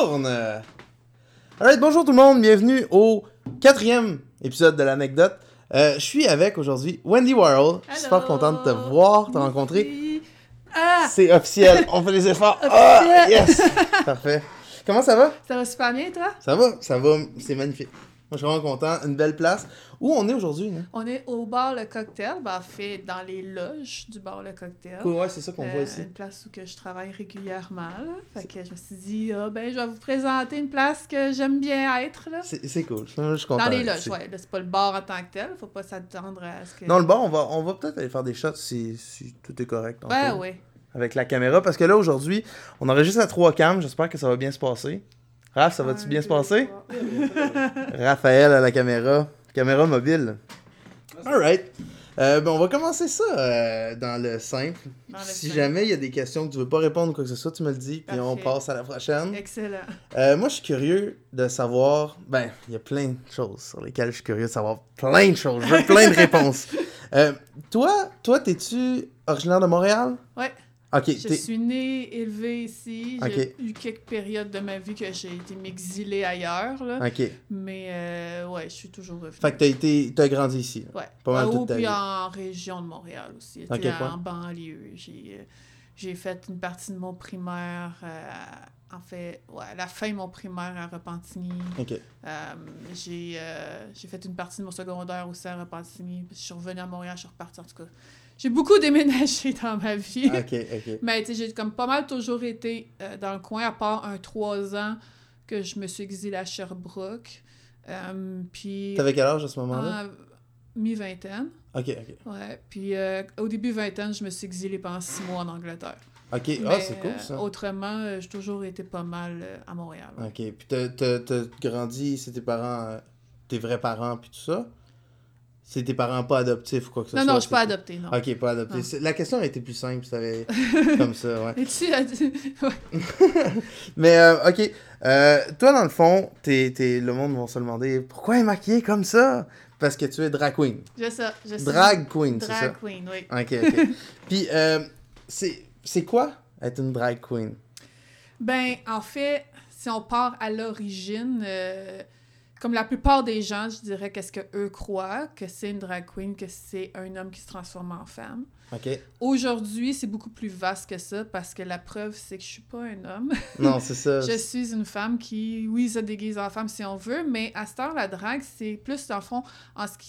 tourne! Alright, bonjour tout le monde, bienvenue au quatrième épisode de l'anecdote. Euh, je suis avec aujourd'hui Wendy Warhol. Je suis super content de te voir, te rencontrer. Ah! C'est officiel, on fait les efforts. Ah, yes! Parfait. Comment ça va? Ça va super bien, toi? Ça va, ça va, c'est magnifique. Moi, je suis vraiment content. Une belle place. Où on est aujourd'hui? hein? On est au bar Le Cocktail, ben, en fait, dans les loges du bar Le Cocktail. Cool, ouais, c'est ça qu'on voit Euh, ici. Une place où que je travaille régulièrement. là. Fait que je me suis dit, ah, ben, je vais vous présenter une place que j'aime bien être. Là. C'est c'est cool. Je suis content. Dans les loges, ouais. C'est pas le bar en tant que tel. Faut pas s'attendre à ce que. Non, le bar, on va, on va peut-être aller faire des shots si, si tout est correct. Ouais, ouais. avec la caméra. Parce que là, aujourd'hui, on enregistre à trois cams. J'espère que ça va bien se passer. Raph, ça va-tu Un, bien se passer? Raphaël à la caméra. Caméra mobile. Alright. Euh, ben, on va commencer ça euh, dans le simple. Dans le si simple. jamais il y a des questions que tu veux pas répondre ou quoi que ce soit, tu me le dis, puis on passe à la prochaine. Excellent. Euh, moi, je suis curieux de savoir. Ben, il y a plein de choses sur lesquelles je suis curieux de savoir plein de choses. Je veux plein de réponses. Euh, toi, toi, t'es-tu originaire de Montréal? Ouais. Je suis née, élevée ici. J'ai eu quelques périodes de ma vie que j'ai été m'exiler ailleurs. Là. Mais euh, ouais, je suis toujours revenue. Fait que t'as été. T'as grandi ici. Ouais. Pas mal Ah, toute ta puis vie. en région de Montréal aussi. En banlieue. J'ai euh, j'ai fait une partie de mon primaire, euh, en fait, ouais, à la fin de mon primaire à Repentigny. Euh, j'ai euh, j'ai fait une partie de mon secondaire aussi à Repentigny. Je suis revenue à Montréal, je suis repartie en tout cas. J'ai beaucoup déménagé dans ma vie. Ok, ok. Mais tu sais, j'ai comme pas mal toujours été euh, dans le coin, à part un trois ans que je me suis exilée à Sherbrooke. Puis T'avais quel âge à ce moment-là? en mi-vingtaine. Ok, ok. Ouais. Puis au début vingtaine, je me suis exilée pendant six mois en Angleterre. Ok, ah, c'est cool euh, ça. autrement, euh, j'ai toujours été pas mal euh, à Montréal. Ok, puis t'as- t'as t'as grandi, c'est tes parents, euh, tes vrais parents, puis tout ça? C'est tes parents pas adoptifs ou quoi que ce Non, soit? non, je suis pas adoptée, non. Ok, pas adopté. Non. C'est- La question a été plus simple, si t'avais comme ça, ouais. Et tu ouais. Mais, euh, ok, euh, toi, dans le fond, t'es, t'es- le monde va se demander pourquoi est maquillée comme ça? Parce que tu es drag queen. Je sais, je sais. Drag queen, c'est ça? Drag queen, oui. Ok, ok. Puis, euh, c'est, c'est quoi être une drag queen? Ben, en fait, si on part à l'origine, euh, comme la plupart des gens, je dirais qu'est-ce que eux croient, que c'est une drag queen, que c'est un homme qui se transforme en femme. Ok? Aujourd'hui, c'est beaucoup plus vaste que ça parce que la preuve, c'est que je suis pas un homme. Non, c'est ça. je suis une femme qui, oui, se déguise en femme si on veut, mais à cette heure, la drague, c'est plus, dans le fond, en ce qui...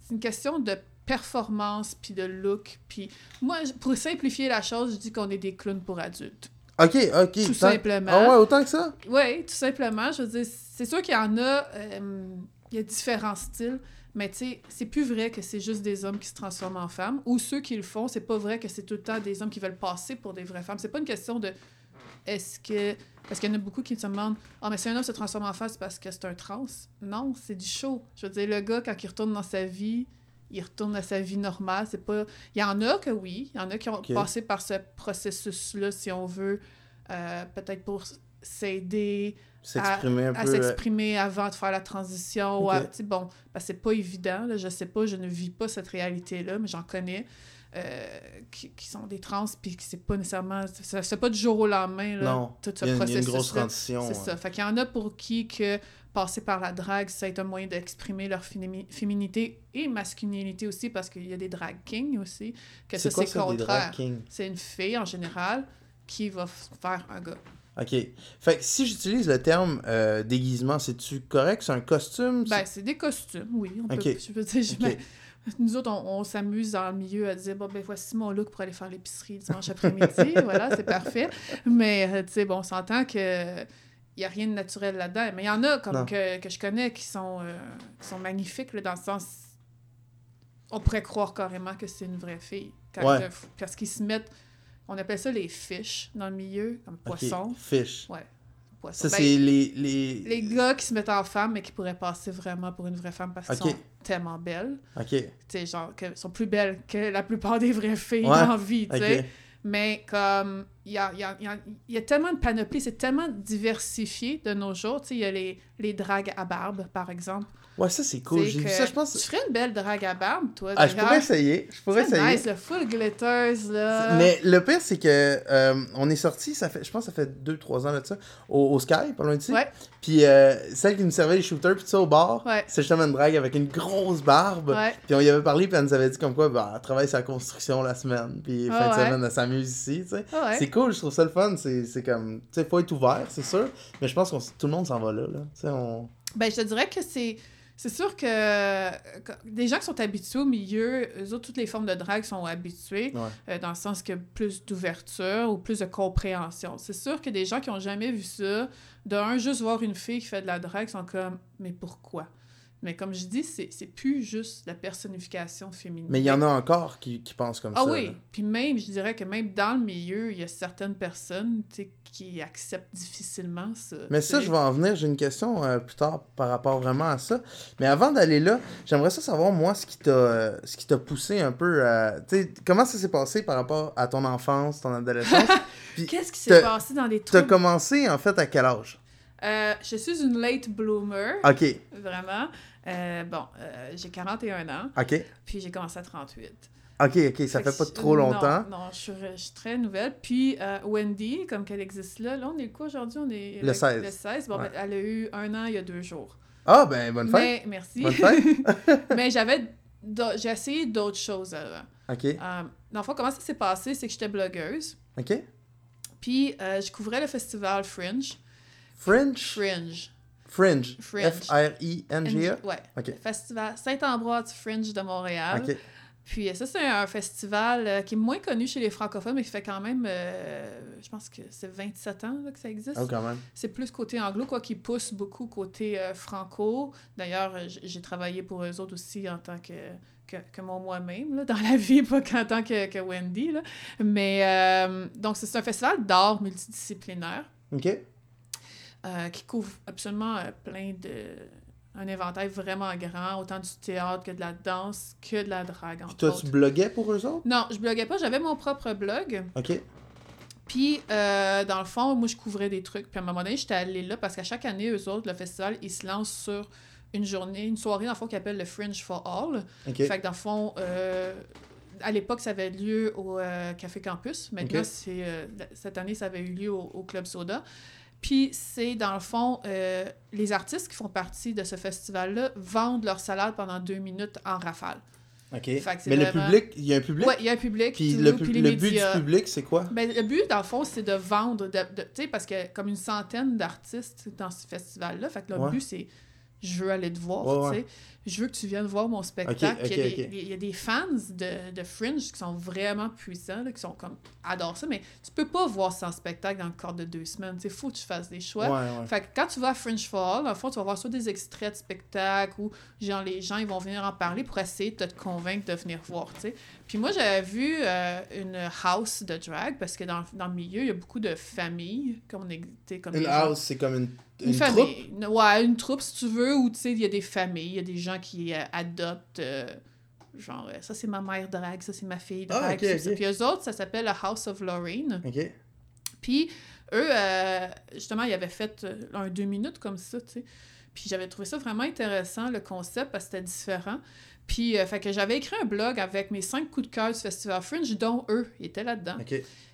c'est une question de performance puis de look. Puis moi, pour simplifier la chose, je dis qu'on est des clowns pour adultes. Ok, ok. Tout tant- simplement. Ah ouais, autant que ça? Oui, tout simplement. Je veux dire, c'est sûr qu'il y en a, euh, il y a différents styles, mais tu sais, c'est plus vrai que c'est juste des hommes qui se transforment en femmes, ou ceux qui le font, c'est pas vrai que c'est tout le temps des hommes qui veulent passer pour des vraies femmes. C'est pas une question de est-ce que. Parce qu'il y en a beaucoup qui se demandent Ah, mais si un homme se transforme en femme, c'est parce que c'est un trans. Non, c'est du show. Je veux dire, le gars, quand il retourne dans sa vie, il retourne à sa vie normale. C'est pas. Il y en a que oui. Il y en a qui ont passé par ce processus-là, si on veut, euh, peut-être pour s'aider S'exprimer à peu. euh, s'exprimer avant de faire la transition. ou à- tu sais, bon, que c'est pas évident. Là, je sais pas, je ne vis pas cette réalité-là, mais j'en connais euh, qui, qui sont des trans, puis que c'est pas nécessairement. C'est pas du jour au lendemain, là, Non. tout ce transition. C'est ça. Fait qu'il y en a pour qui que passer par la drague, ça est un moyen d'exprimer leur fémini- féminité et masculinité aussi, parce qu'il y a des drag kings aussi, que ça, C'est quoi c'est ça, des contraire. C'est une fille, en général, qui va faire un gars. Ok. Fait que si j'utilise le terme euh, déguisement, c'est-tu correct? C'est un costume? Ben, c'est des costumes, oui. On Ok. peut, je veux dire, je- Ok. nous autres, on, on s'amuse dans le milieu à dire, bon, ben, voici mon look pour aller faire l'épicerie dimanche après-midi. voilà, c'est parfait. Mais, euh, tu sais, bon, on s'entend que. Il n'y a rien de naturel là-dedans. Mais il y en a comme que, que je connais qui sont, euh, qui sont magnifiques, là, dans le sens. On pourrait croire carrément que c'est une vraie fille. Quand Ouais. que- parce qu'ils se mettent. On appelle ça les fish dans le milieu, comme Ok, poisson. Fish. Ouais. Ça, Ben, c'est les, les... les gars qui se mettent en femme, mais qui pourraient passer vraiment pour une vraie femme parce Ok. sont tellement belles. Ok. Tu sais, genre, qu'elles sont plus belles que la plupart des vraies filles Ouais. dans la vie, tu sais. Ok. Mais comme, il y a, y, a, y a- tellement de panoplie, c'est tellement diversifié de nos jours. Tu sais, il y a les, les dragues à barbe, par exemple. Ouais, ça, c'est cool. C'est J'ai vu que ça, je pense. Tu ferais une belle drague à barbe, toi. Ah, je pourrais essayer. Je pourrais C'est essayer. nice, le full glitters, là. Mais le pire, c'est que euh, on est sorti, ça fait, je pense que ça fait 2-3 ans de ça, au, au Sky, pas loin d'ici. Ouais. Puis euh, celle qui nous servait les shooters, puis ça au bar, Ouais. c'est justement une drague avec une grosse barbe. Ouais. Puis on y avait parlé, puis elle nous avait dit comme quoi, bah, elle travaille sur la construction la semaine, puis Ah fin de semaine, elle s'amuse ici, tu sais. Ah. C'est cool, je trouve ça le fun. C'est c'est comme, tu sais, faut être ouvert, c'est sûr. Mais je pense que tout le monde s'en va là, là. Tu sais, on. Ben, je te dirais que c'est. C'est sûr que des gens qui sont habitués au milieu, eux autres, toutes les formes de drague sont habitués, Ouais. euh, dans le sens qu'il y a plus d'ouverture ou plus de compréhension. C'est sûr que des gens qui ont jamais vu ça, de un, juste voir une fille qui fait de la drague, sont comme, mais pourquoi? Mais comme je dis, c'est plus juste la personnification féminine. Mais il y en a encore qui, qui pensent comme Ah ça. oui, là. puis même, je dirais que même dans le milieu, il y a certaines personnes tu qui acceptent difficilement ça. Mais tu ça, je vais en venir. J'ai une question euh, plus tard par rapport vraiment à ça. Mais avant d'aller là, j'aimerais ça savoir, moi, ce qui t'a euh, ce qui t'a poussé un peu à. Tu sais, comment ça s'est passé par rapport à ton enfance, ton adolescence? Qu'est-ce qui s'est passé dans les T'as trucs? commencé, en fait, à quel âge? Euh, je suis une late bloomer, Ok, vraiment. Euh, bon, euh, j'ai 41 ans, ok. puis j'ai commencé à 38. Ok, ok, ça fait pas trop longtemps. Non, je suis, je suis très nouvelle. Puis euh, Wendy, comme qu'elle existe là, là, on est quoi aujourd'hui? On est Le 16. Le 16. Bon, Ouais. ben, elle a eu un an il y a deux jours. Ah, ben, bonne fête. Mais, merci. Bonne fête. Mais j'avais... J'ai essayé d'autres choses avant. Ok, Euh, dans le fond, comment ça s'est passé, c'est que j'étais blogueuse. ok. Puis euh, je couvrais le festival Fringe. Fringe? Fringe. Fringe. Fringe. F-R-I-N-G-A. Ouais. Ok, Festival Saint-Ambroise Fringe de Montréal. ok. Puis ça, c'est un festival euh, qui est moins connu chez les francophones, mais qui fait quand même, euh, je pense que c'est 27 ans là, que ça existe. Oh, quand même. C'est plus côté anglo, quoi, qui pousse beaucoup côté euh, franco. D'ailleurs, j'ai travaillé pour eux autres aussi en tant que, que, que mon moi-même, dans la vie, pas qu'en tant que, que Wendy. Là. Mais euh, donc, c'est un festival d'art multidisciplinaire Ok. Euh, qui couvre absolument euh, plein de. un éventail vraiment grand, autant du théâtre que de la danse, que de la drague. Puis toi, autres. tu bloguais pour eux autres? Non, je bloguais pas, j'avais mon propre blog. Ok. Puis, euh, dans le fond, moi, je couvrais des trucs. Puis, à un moment donné, j'étais allée là parce qu'à chaque année, eux autres, le festival, ils se lancent sur une journée, une soirée, dans le fond, qu'ils appellent le Fringe for All. Ok. Fait que, dans le fond, euh, à l'époque, ça avait lieu au euh, Café Campus. Maintenant, c'est cette année, ça avait eu lieu au, au Club Soda. Puis, c'est, dans le fond, euh, les artistes qui font partie de ce festival-là vendent leur salade pendant deux minutes en rafale. Ok. Mais le public, il y a un public? Ouais, il y a un public, Puis le, puis but du public, c'est quoi? Ben, le but, dans le fond, c'est de vendre, de, de- tu sais, parce que comme une centaine d'artistes dans ce festival-là, fait que le Ouais. but, c'est je veux aller te voir, Ouais, tu ouais. Je veux que tu viennes voir mon spectacle. Il, y a des, ok. il y a des fans de, de Fringe qui sont vraiment puissants, là, qui sont comme adorent ça, mais tu peux pas voir sans spectacle dans le corps de deux semaines. Il faut que tu fasses des choix. Ouais, ouais. Fait que quand tu vas à Fringe for All, dans le fond, tu vas voir soit des extraits de spectacles ou genre les gens ils vont venir en parler pour essayer de te convaincre de venir voir. Puis moi, j'avais vu euh, une house de drag parce que dans, dans le milieu, il y a beaucoup de familles, comme on comme Une house, c'est comme une, une, une troupe. famille. Une- ouais, une troupe, si tu veux, où, il y a des familles, il y a des gens qui euh, adoptent, euh, genre, euh, ça, c'est ma mère drag, ça, c'est ma fille Ah, drag. ok, c'est ça. ok. Puis eux autres, ça s'appelle la House of Lorraine. Ok. Puis eux, euh, justement, ils avaient fait un deux minutes comme ça, tu sais. Puis j'avais trouvé ça vraiment intéressant, le concept, parce que c'était différent. Puis, euh, fait que j'avais écrit un blog avec mes cinq coups de cœur du Festival Fringe, dont eux étaient là-dedans.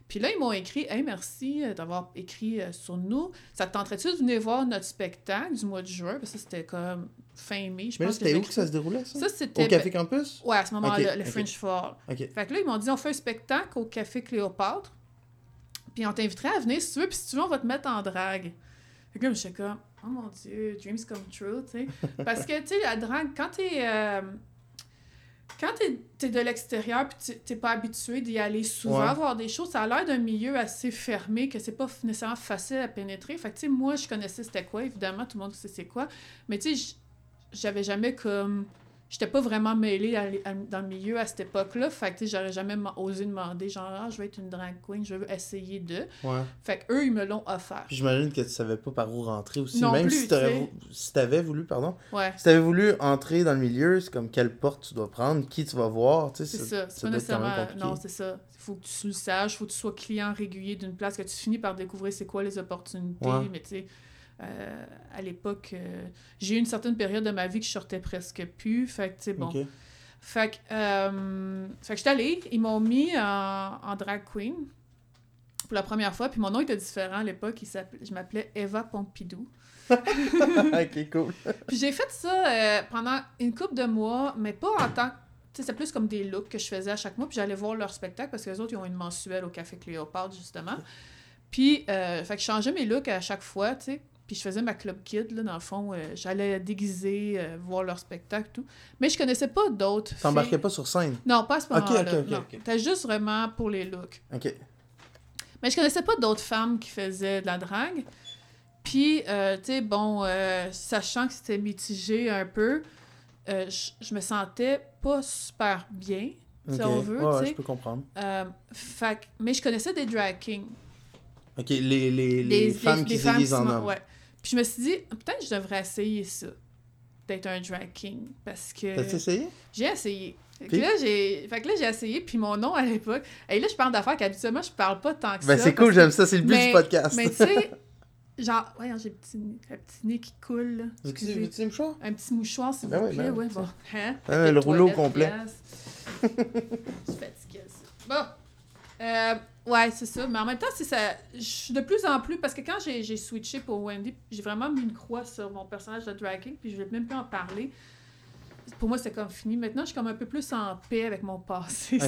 Puis là, ils m'ont écrit Hey, merci euh, d'avoir écrit euh, sur nous. Ça te tenterait-tu de venir voir notre spectacle du mois de juin? Parce que ça, c'était comme fin mai. Je Mais là, pense c'était où que ça se déroulait, ça? Ça, c'était. Au Café Campus? Ouais, à ce moment-là, le ok. Fringe Fall. Ok. Fait que là, ils m'ont dit on fait un spectacle au Café Cléopâtre. Puis on t'inviterait à venir si tu veux, puis si tu veux, on va te mettre en drague. Fait que là, j'étais comme, oh mon Dieu, dreams come true, tu sais. Parce que, tu sais, la drague, quand t'es. euh, quand t'es es de l'extérieur puis t'es pas habitué d'y aller souvent, Ouais. voir des choses, ça a l'air d'un milieu assez fermé, que c'est pas nécessairement facile à pénétrer. Fait que, tu sais, moi, je connaissais c'était quoi, évidemment, tout le monde sait c'est quoi. Mais, tu sais, j'avais jamais comme. J'étais pas vraiment mêlée à- à- dans le milieu à cette époque-là. Fait que, j'aurais jamais osé demander, genre, ah, je veux être une drag queen, je veux essayer de. Ouais. Fait que eux, ils me l'ont offert. J'imagine que tu savais pas par où rentrer aussi. Non Même plus, si t'aurais si t'avais voulu, pardon. Ouais. Si t'avais voulu entrer dans le milieu, c'est comme quelle porte tu dois prendre, qui tu vas voir, tu sais. C'est ça- ça. C'est ça pas nécessairement. Non, c'est ça. Il faut que tu le saches, faut que tu sois client régulier d'une place, que tu finis par découvrir c'est quoi les opportunités. Ouais. Mais tu sais, euh, à l'époque, euh, j'ai eu une certaine période de ma vie que je sortais presque plus. Fait que, tu sais, bon. Fait que, euh, fait que j'étais allée, ils m'ont mis en, en drag queen pour la première fois, puis mon nom était différent à l'époque, je m'appelais Eva Pompidou. ok, cool. Puis j'ai fait ça euh, pendant une couple de mois, mais pas en tant que. Tu sais, c'est plus comme des looks que je faisais à chaque mois, puis j'allais voir leur spectacle parce que les autres, ils ont une mensuelle au Café Cléopâtre, justement. Puis, euh, fait que je changeais mes looks à chaque fois, tu sais. Puis je faisais ma club kid, là, dans le fond. euh, j'allais déguiser, euh, voir leur spectacle, tout. Mais je connaissais pas d'autres. T'embarquais pas sur scène? Non, pas à ce moment-là. ok, ok, non. ok. C'était juste vraiment pour les looks. Ok. Mais je connaissais pas d'autres femmes qui faisaient de la drague. Puis, euh, tu sais, bon, sachant que c'était mitigé un peu, je me sentais pas super bien, si on veut, Ouais, je peux comprendre. Fait mais je connaissais des drag kings. Ok, les, les, les Des- femmes qui se déguisent en hommes. Ouais. Puis je me suis dit, peut-être que je devrais essayer ça, d'être un drag king, parce que... T'as essayé? J'ai essayé. Fait que Puis? là, j'ai fait que là, j'ai essayé, puis mon nom à l'époque... Et là, je parle d'affaires qu'habituellement, je parle pas tant que Ben ça. c'est cool, que- j'aime ça, c'est le but Mais- du podcast. Mais tu sais, genre, ouais, j'ai le petit, le petit nez qui coule, là. Veux-tu Excusez. veux-tu me choix? Un petit mouchoir, s'il Ben vous plaît. ben ouais, bon. Hein? Ah, le rouleau complet. Je suis fatiguée, ça. Bon. Euh, ouais, c'est ça. Mais en même temps, c'est ça. Je suis de plus en plus. Parce que quand j'ai j'ai switché pour Wendy, j'ai vraiment mis une croix sur mon personnage de drag king, puis je vais même plus en parler. Pour moi, c'est comme fini. Maintenant, je suis comme un peu plus en paix avec mon passé.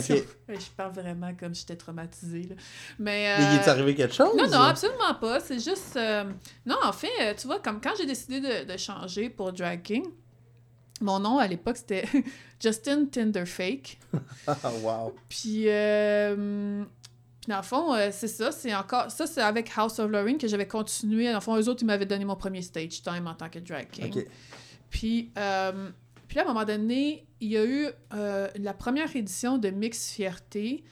Je parle vraiment comme j'étais traumatisée. Là. Mais. Mais il euh, est arrivé quelque chose? non, non, absolument pas. C'est juste. euh, Non, en fait, euh, tu vois, comme quand j'ai décidé de, de changer pour Drag King, mon nom à l'époque c'était Justin Tinderfake. Ah, wow. Puis, euh, puis dans le fond, euh, c'est ça. C'est encore. Ça, c'est avec House of Lorraine que j'avais continué. Dans le fond, eux autres, ils m'avaient donné mon premier stage time en tant que Drag King. Puis, euh, puis là, à un moment donné, il y a eu euh, la première édition de Mix Fierté.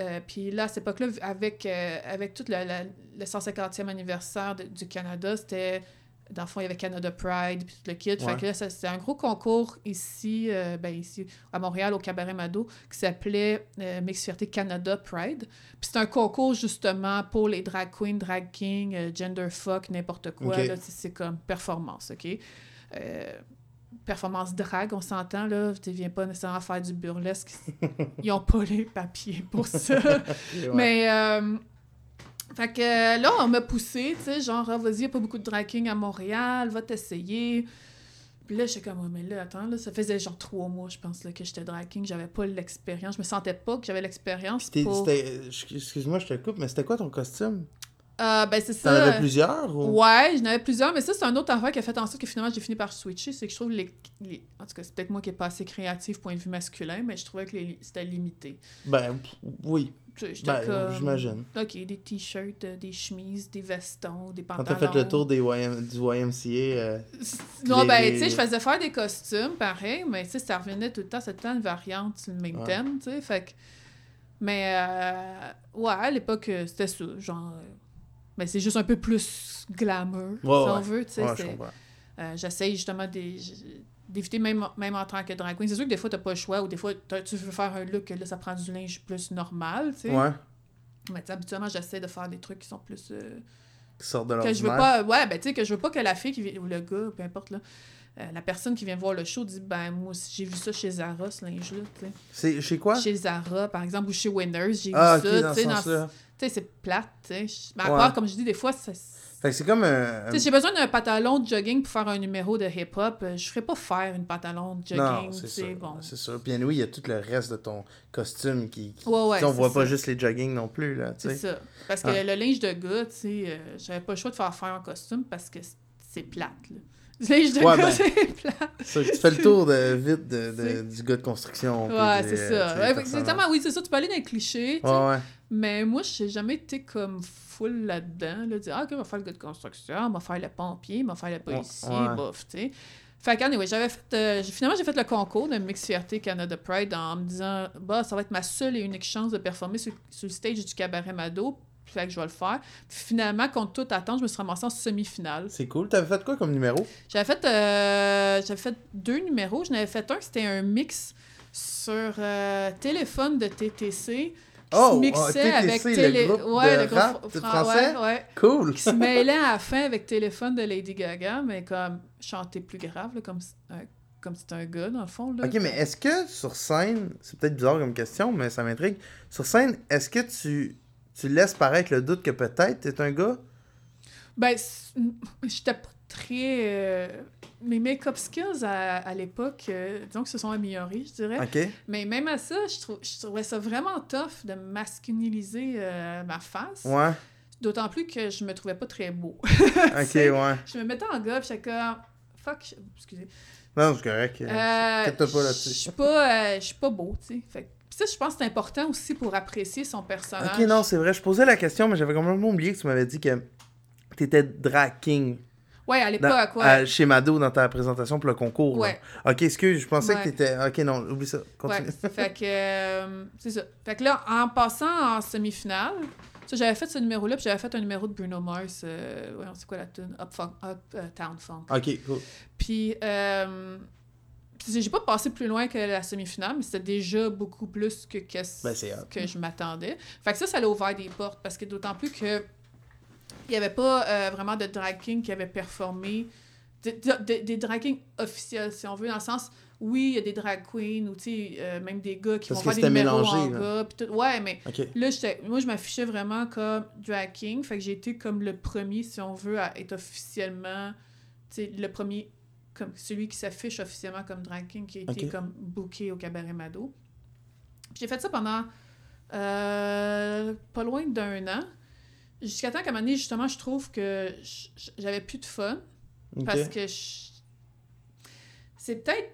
Euh, puis là, à cette époque-là, avec, avec tout le, la- le 150e anniversaire de- du Canada, c'était... Dans le fond, il y avait Canada Pride, puis tout le kit. Ouais. Fait que là, c'était un gros concours ici, euh, ben ici, à Montréal, au Cabaret Mado, qui s'appelait euh, Mix Fierté Canada Pride. Puis c'est un concours, justement, pour les drag queens, drag kings, euh, gender fuck, n'importe quoi. C'est- comme performance, OK? Performance drag, on s'entend, là. Tu viens pas nécessairement faire du burlesque. Ils ont pas les papiers pour ça. Ouais. Mais, fait que là, on m'a poussé, tu sais, genre, Ah, vas-y, y a pas beaucoup de drag king à Montréal, va t'essayer. Puis là, j'étais comme, Ouais, mais là, attends, là, ça faisait genre trois mois, je pense, là, que j'étais drag king, j'avais pas l'expérience, je me sentais pas que j'avais l'expérience pour... Excuse-moi, je te coupe, mais c'était quoi ton costume? Euh, ben, c'est T'en ça. avais plusieurs? Ou... Ouais, j'en avais plusieurs, mais ça, c'est un autre affaire qui a fait en sorte que finalement, j'ai fini par switcher. C'est que je trouve les. les- En tout cas, c'est peut-être moi qui n'ai pas assez créatif point de vue masculin, mais je trouvais que les- c'était limité. Ben, oui. Ben, comme. j'imagine. Ok, des t-shirts, euh, des chemises, des vestons, des Quand pantalons. t'as fait le tour des YM, du YMCA, euh, Non, les- ben, tu sais, je faisais faire des costumes, pareil, mais tu sais, ça revenait tout le temps, c'était tout le temps une variante sur le même Ouais. thème, tu sais, fait que... Mais, euh, ouais, à l'époque, euh, c'était ça, genre... Mais c'est juste un peu plus glamour, si Ouais, on veut, tu sais, J'essaye justement des- d'éviter, même, même en tant que drag queen. C'est sûr que des fois, t'as pas le choix, ou des fois, tu veux faire un look, là, ça prend du linge plus normal, tu sais. Ouais, Mais habituellement, j'essaie de faire des trucs qui sont plus... euh, qui sort de que je veux pas ouais ben tu sais que je veux pas que la fille qui ou le gars peu importe là euh, la personne qui vient voir le show dit ben moi aussi j'ai vu ça chez Zara ce linge là tu sais C'est chez quoi? chez Zara par exemple ou chez Winners j'ai Ah, vu ok, ça tu sais c'est plate tu sais mais à Ouais. part comme je dis des fois Fait que c'est comme un... sais, j'ai besoin d'un pantalon de jogging pour faire un numéro de hip-hop. euh, Je ferais pas faire une pantalon de jogging, c'est sûr. bon. C'est sûr. Puis oui, il y a tout le reste de ton costume qui... qui- Ouais, ouais, on c'est voit pas juste les jogging non plus, là, C'est ça. Parce que Ah. le linge de gars, tu sais, euh, j'avais pas le choix de faire faire un costume parce que c'est plate, là. Linge de Ouais, gars, ben, c'est plate. Ça, tu fais le tour de, vite de, de- C'est- du gars de construction. Ouais, c'est euh, ça. exactement, oui, c'est ça. Tu peux aller dans les clichés. Ouais, ouais. Mais moi, j'ai jamais été comme full là-dedans, là, dire, ah, ok, on va faire le gars de construction, on va faire le pompier, on va faire le policier, bof, tu sais. Fait que, anyway, j'avais fait, euh, finalement, j'ai fait le concours de Mix Fierté Canada Pride en me disant, bah, ça va être ma seule et unique chance de performer sur, sur le stage du Cabaret Mado, fait que je vais le faire. Puis finalement, contre toute attente, je me suis ramassée en semi-finale. C'est cool. T'avais fait quoi comme numéro? J'avais fait, euh, j'avais fait deux numéros. J'en avais fait un, c'était un mix sur euh, téléphone de TTC. qui Oh, se ah, TTC, avec le télé... groupe ouais, de le groupe rap français? ouais, ouais. Cool. qui se mêlait à la fin avec téléphone de Lady Gaga, mais comme chanter plus grave, là, comme, euh, comme c'était un gars, dans le fond. Là. Ok, mais est-ce que sur scène, c'est peut-être bizarre comme question, mais ça m'intrigue. Sur scène, est-ce que tu, tu laisses paraître le doute que peut-être t'es un gars? Ben, j'étais pas très... euh, Mes make-up skills à, à l'époque, euh, disons que se sont améliorés, je dirais. Ok. Mais même à ça, je, trou- je trouvais ça vraiment tough de masculiniser euh, ma face. Ouais. D'autant plus que je me trouvais pas très beau. Ok, ouais. je me mettais en gars, puis j'étais comme... Fuck, excusez. Non, c'est correct. Euh, pas Je suis pas, euh, je suis pas beau, tu sais. Fait ça, je pense que c'est important aussi pour apprécier son personnage. Ok, non, c'est vrai. Je posais la question, mais j'avais complètement oublié que tu m'avais dit que t'étais drag king Ouais, à l'époque, ouais. à- chez Mado dans ta présentation pour le concours. là. Ouais. Ok, excuse, je pensais Ouais. que t'étais. Ok, non, oublie ça. Ouais, Continue. fait que euh, c'est ça. Fait que là, en passant en demi-finale, ça, j'avais fait ce numéro-là, puis j'avais fait un numéro de Bruno Mars, euh, ouais, c'est quoi la tune? Up, Funk- Up euh, Town Funk. ok, cool. Puis, euh, puis j'ai pas passé plus loin que la semi-finale, mais c'était déjà beaucoup plus que, que, Ben, que je m'attendais. Fait que ça, ça a ouvert des portes, parce que d'autant plus que il y avait pas euh, vraiment de drag king qui avait performé, de- de- de- des drag kings officiels, si on veut, dans le sens, oui, il y a des drag queens, ou euh, même des gars qui Parce vont faire des numéros mélangé, en là. gars, tout. Ouais, mais Ok. Là, moi, je m'affichais vraiment comme drag king. Fait que j'ai été comme le premier, si on veut, à être officiellement, le premier, comme celui qui s'affiche officiellement comme drag king, qui a été comme booké au Cabaret Mado. J'ai fait ça pendant euh, pas loin d'un an. Jusqu'à temps qu'à un moment donné, justement, je trouve que j'avais plus de fun. Parce que je- c'est peut-être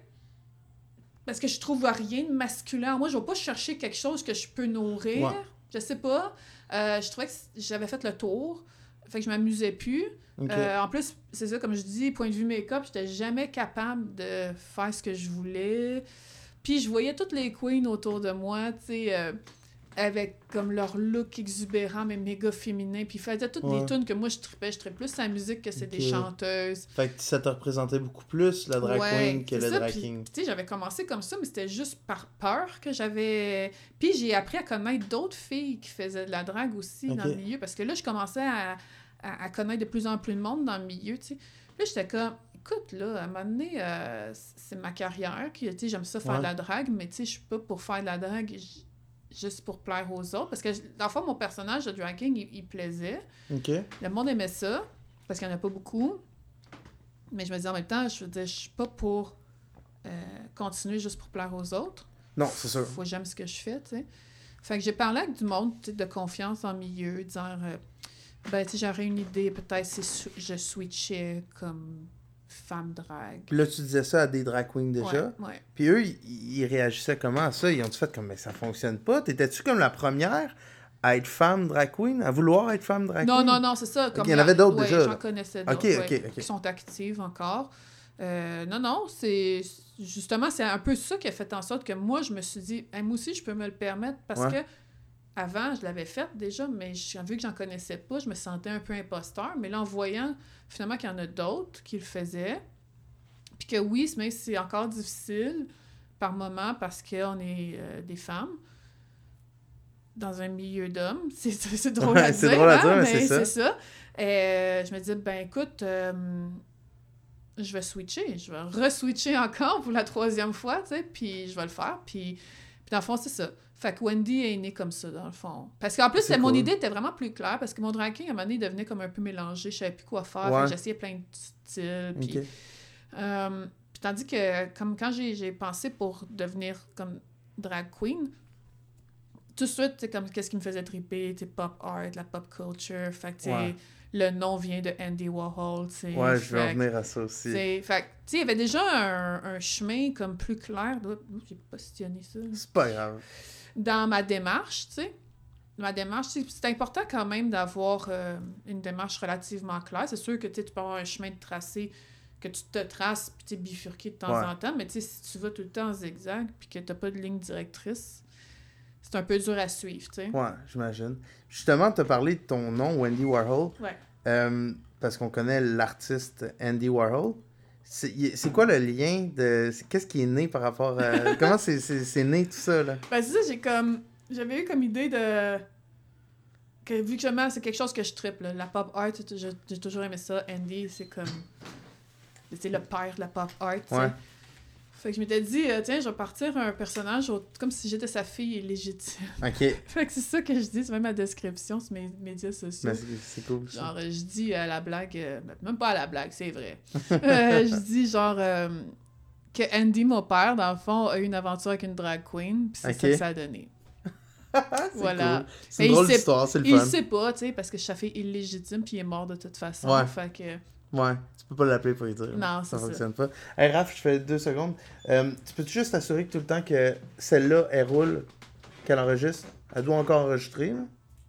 parce que je trouve rien de masculin. Moi, je vais pas chercher quelque chose que je peux nourrir. Ouais. Je sais pas. Euh, je trouvais que j'avais fait le tour. Fait que je m'amusais plus. Euh, en plus, c'est ça, comme je dis, point de vue make-up, j'étais jamais capable de faire ce que je voulais. Puis je voyais toutes les queens autour de moi, tu sais, euh, avec comme leur look exubérant, mais méga féminin. Puis ils faisaient toutes Ouais. des tunes que moi je trippais. Je trippais plus sa musique que c'est des chanteuses. Fait que ça te représentait beaucoup plus la drag Ouais, queen que le ça, drag puis, king. Tu sais, j'avais commencé comme ça, mais c'était juste par peur que j'avais. Puis j'ai appris à connaître d'autres filles qui faisaient de la drague aussi dans le milieu, parce que là, je commençais à, à, à connaître de plus en plus de monde dans le milieu, tu sais. Là, j'étais comme, écoute, là, à un moment donné, euh, c'est ma carrière, qui, tu sais, j'aime ça faire Ouais. de la drague, mais tu sais, je suis pas pour faire de la drague juste pour plaire aux autres, parce que, dans le fond, mon personnage de drag king, il, il plaisait. Le monde aimait ça, parce qu'il n'y en a pas beaucoup. Mais je me dis en même temps, je veux dire, je suis pas pour euh, continuer juste pour plaire aux autres. Non, c'est sûr. Faut que j'aime ce que je fais, tu sais. Fait que j'ai parlé avec du monde de confiance le milieu, disant, euh, ben, tu sais, j'aurais une idée, peut-être si je switchais comme femme drague. Puis là, tu disais ça à des drag queens déjà. Ouais, ouais. Puis eux, ils, ils réagissaient comment à ça? Ils ont-tu fait comme, mais ça fonctionne pas? T'étais-tu comme la première à être femme drag queen? À vouloir être femme drag Non, queen? non, non, c'est ça. Comme il y en avait d'autres ouais, déjà, J'en connaissais Ok, d'autres ouais, ok, ok. qui sont actives encore. Euh, non, non, c'est justement, c'est un peu ça qui a fait en sorte que moi, je me suis dit, Hey, moi aussi, je peux me le permettre parce que avant, je l'avais fait déjà, mais vu que j'en connaissais pas, je me sentais un peu imposteur. Mais là, en voyant finalement qu'il y en a d'autres qui le faisaient, puis que oui, mais c'est encore difficile par moment parce qu'on est euh, des femmes dans un milieu d'hommes. C'est, drôle à Ouais, dire, c'est drôle à hein, dire, mais c'est ça. Euh, je me dis, ben écoute, euh, je vais switcher. Je vais re-switcher encore pour la troisième fois, tu sais, puis je vais le faire. Puis, puis dans le fond, c'est ça. Fait que Wendy est née comme ça, dans le fond. Parce qu'en plus, mon cool. idée était vraiment plus claire, parce que mon drag king, à un moment donné, devenait comme un peu mélangé. Je savais plus quoi faire. Ouais. J'essayais plein de styles. Puis, euh, puis tandis que, comme quand j'ai pensé pour devenir comme drag queen, tout de suite, c'est comme qu'est-ce qui me faisait triper, tu sais, pop art, la pop culture. Fait que, Ouais. le nom vient de Andy Warhol. Ouais, je vais en venir à ça aussi. Fait que, tu sais, il y avait déjà un, un chemin comme plus clair. J'ai pas positionné ça. C'est pas grave. Dans ma démarche, tu sais. Ma démarche, c'est important quand même d'avoir euh, une démarche relativement claire. C'est sûr que tu peux avoir un chemin de tracé que tu te traces puis tu bifurqué de temps Ouais. en temps, mais tu sais, si tu vas tout le temps en zigzag puis que tu pas de ligne directrice, c'est un peu dur à suivre, tu sais. Ouais, j'imagine. Justement, tu as parlé de ton nom, Wendy Warhol, Ouais. euh, parce qu'on connaît l'artiste Andy Warhol. C'est quoi le lien de. Qu'est-ce qui est né par rapport à. Comment c'est- né tout ça, là? Ben, c'est ça, j'ai comme. j'avais eu comme idée de. Que, vu que justement, c'est quelque chose que je triple, la pop art, j'ai toujours aimé ça. Andy, c'est comme. C'est le père de la pop art. Ouais. Fait que je m'étais dit, euh, tiens, je vais partir un personnage au- comme si j'étais sa fille illégitime. Ok. fait que c'est ça que je dis, c'est même ma description sur mes médias sociaux. C'est cool. ça. Genre, euh, je dis à la blague, euh, même pas à la blague, c'est vrai. Euh, je dis genre euh, que Andy, mon père, dans le fond, a eu une aventure avec une drag queen, puis c'est Ok. ça que ça a donné. Voilà. cool. C'est une il drôle d'histoire, c'est le Il fun. sait pas, tu sais, parce que sa fille illégitime, puis il est mort de toute façon. Ouais. Fait que. Ouais, peux pas l'appeler pour lui dire. Non, ça c'est ça. fonctionne pas. Hey Raph, je fais deux secondes. Euh, tu peux juste t'assurer que tout le temps que celle-là, elle roule, qu'elle enregistre, elle doit encore enregistrer. là?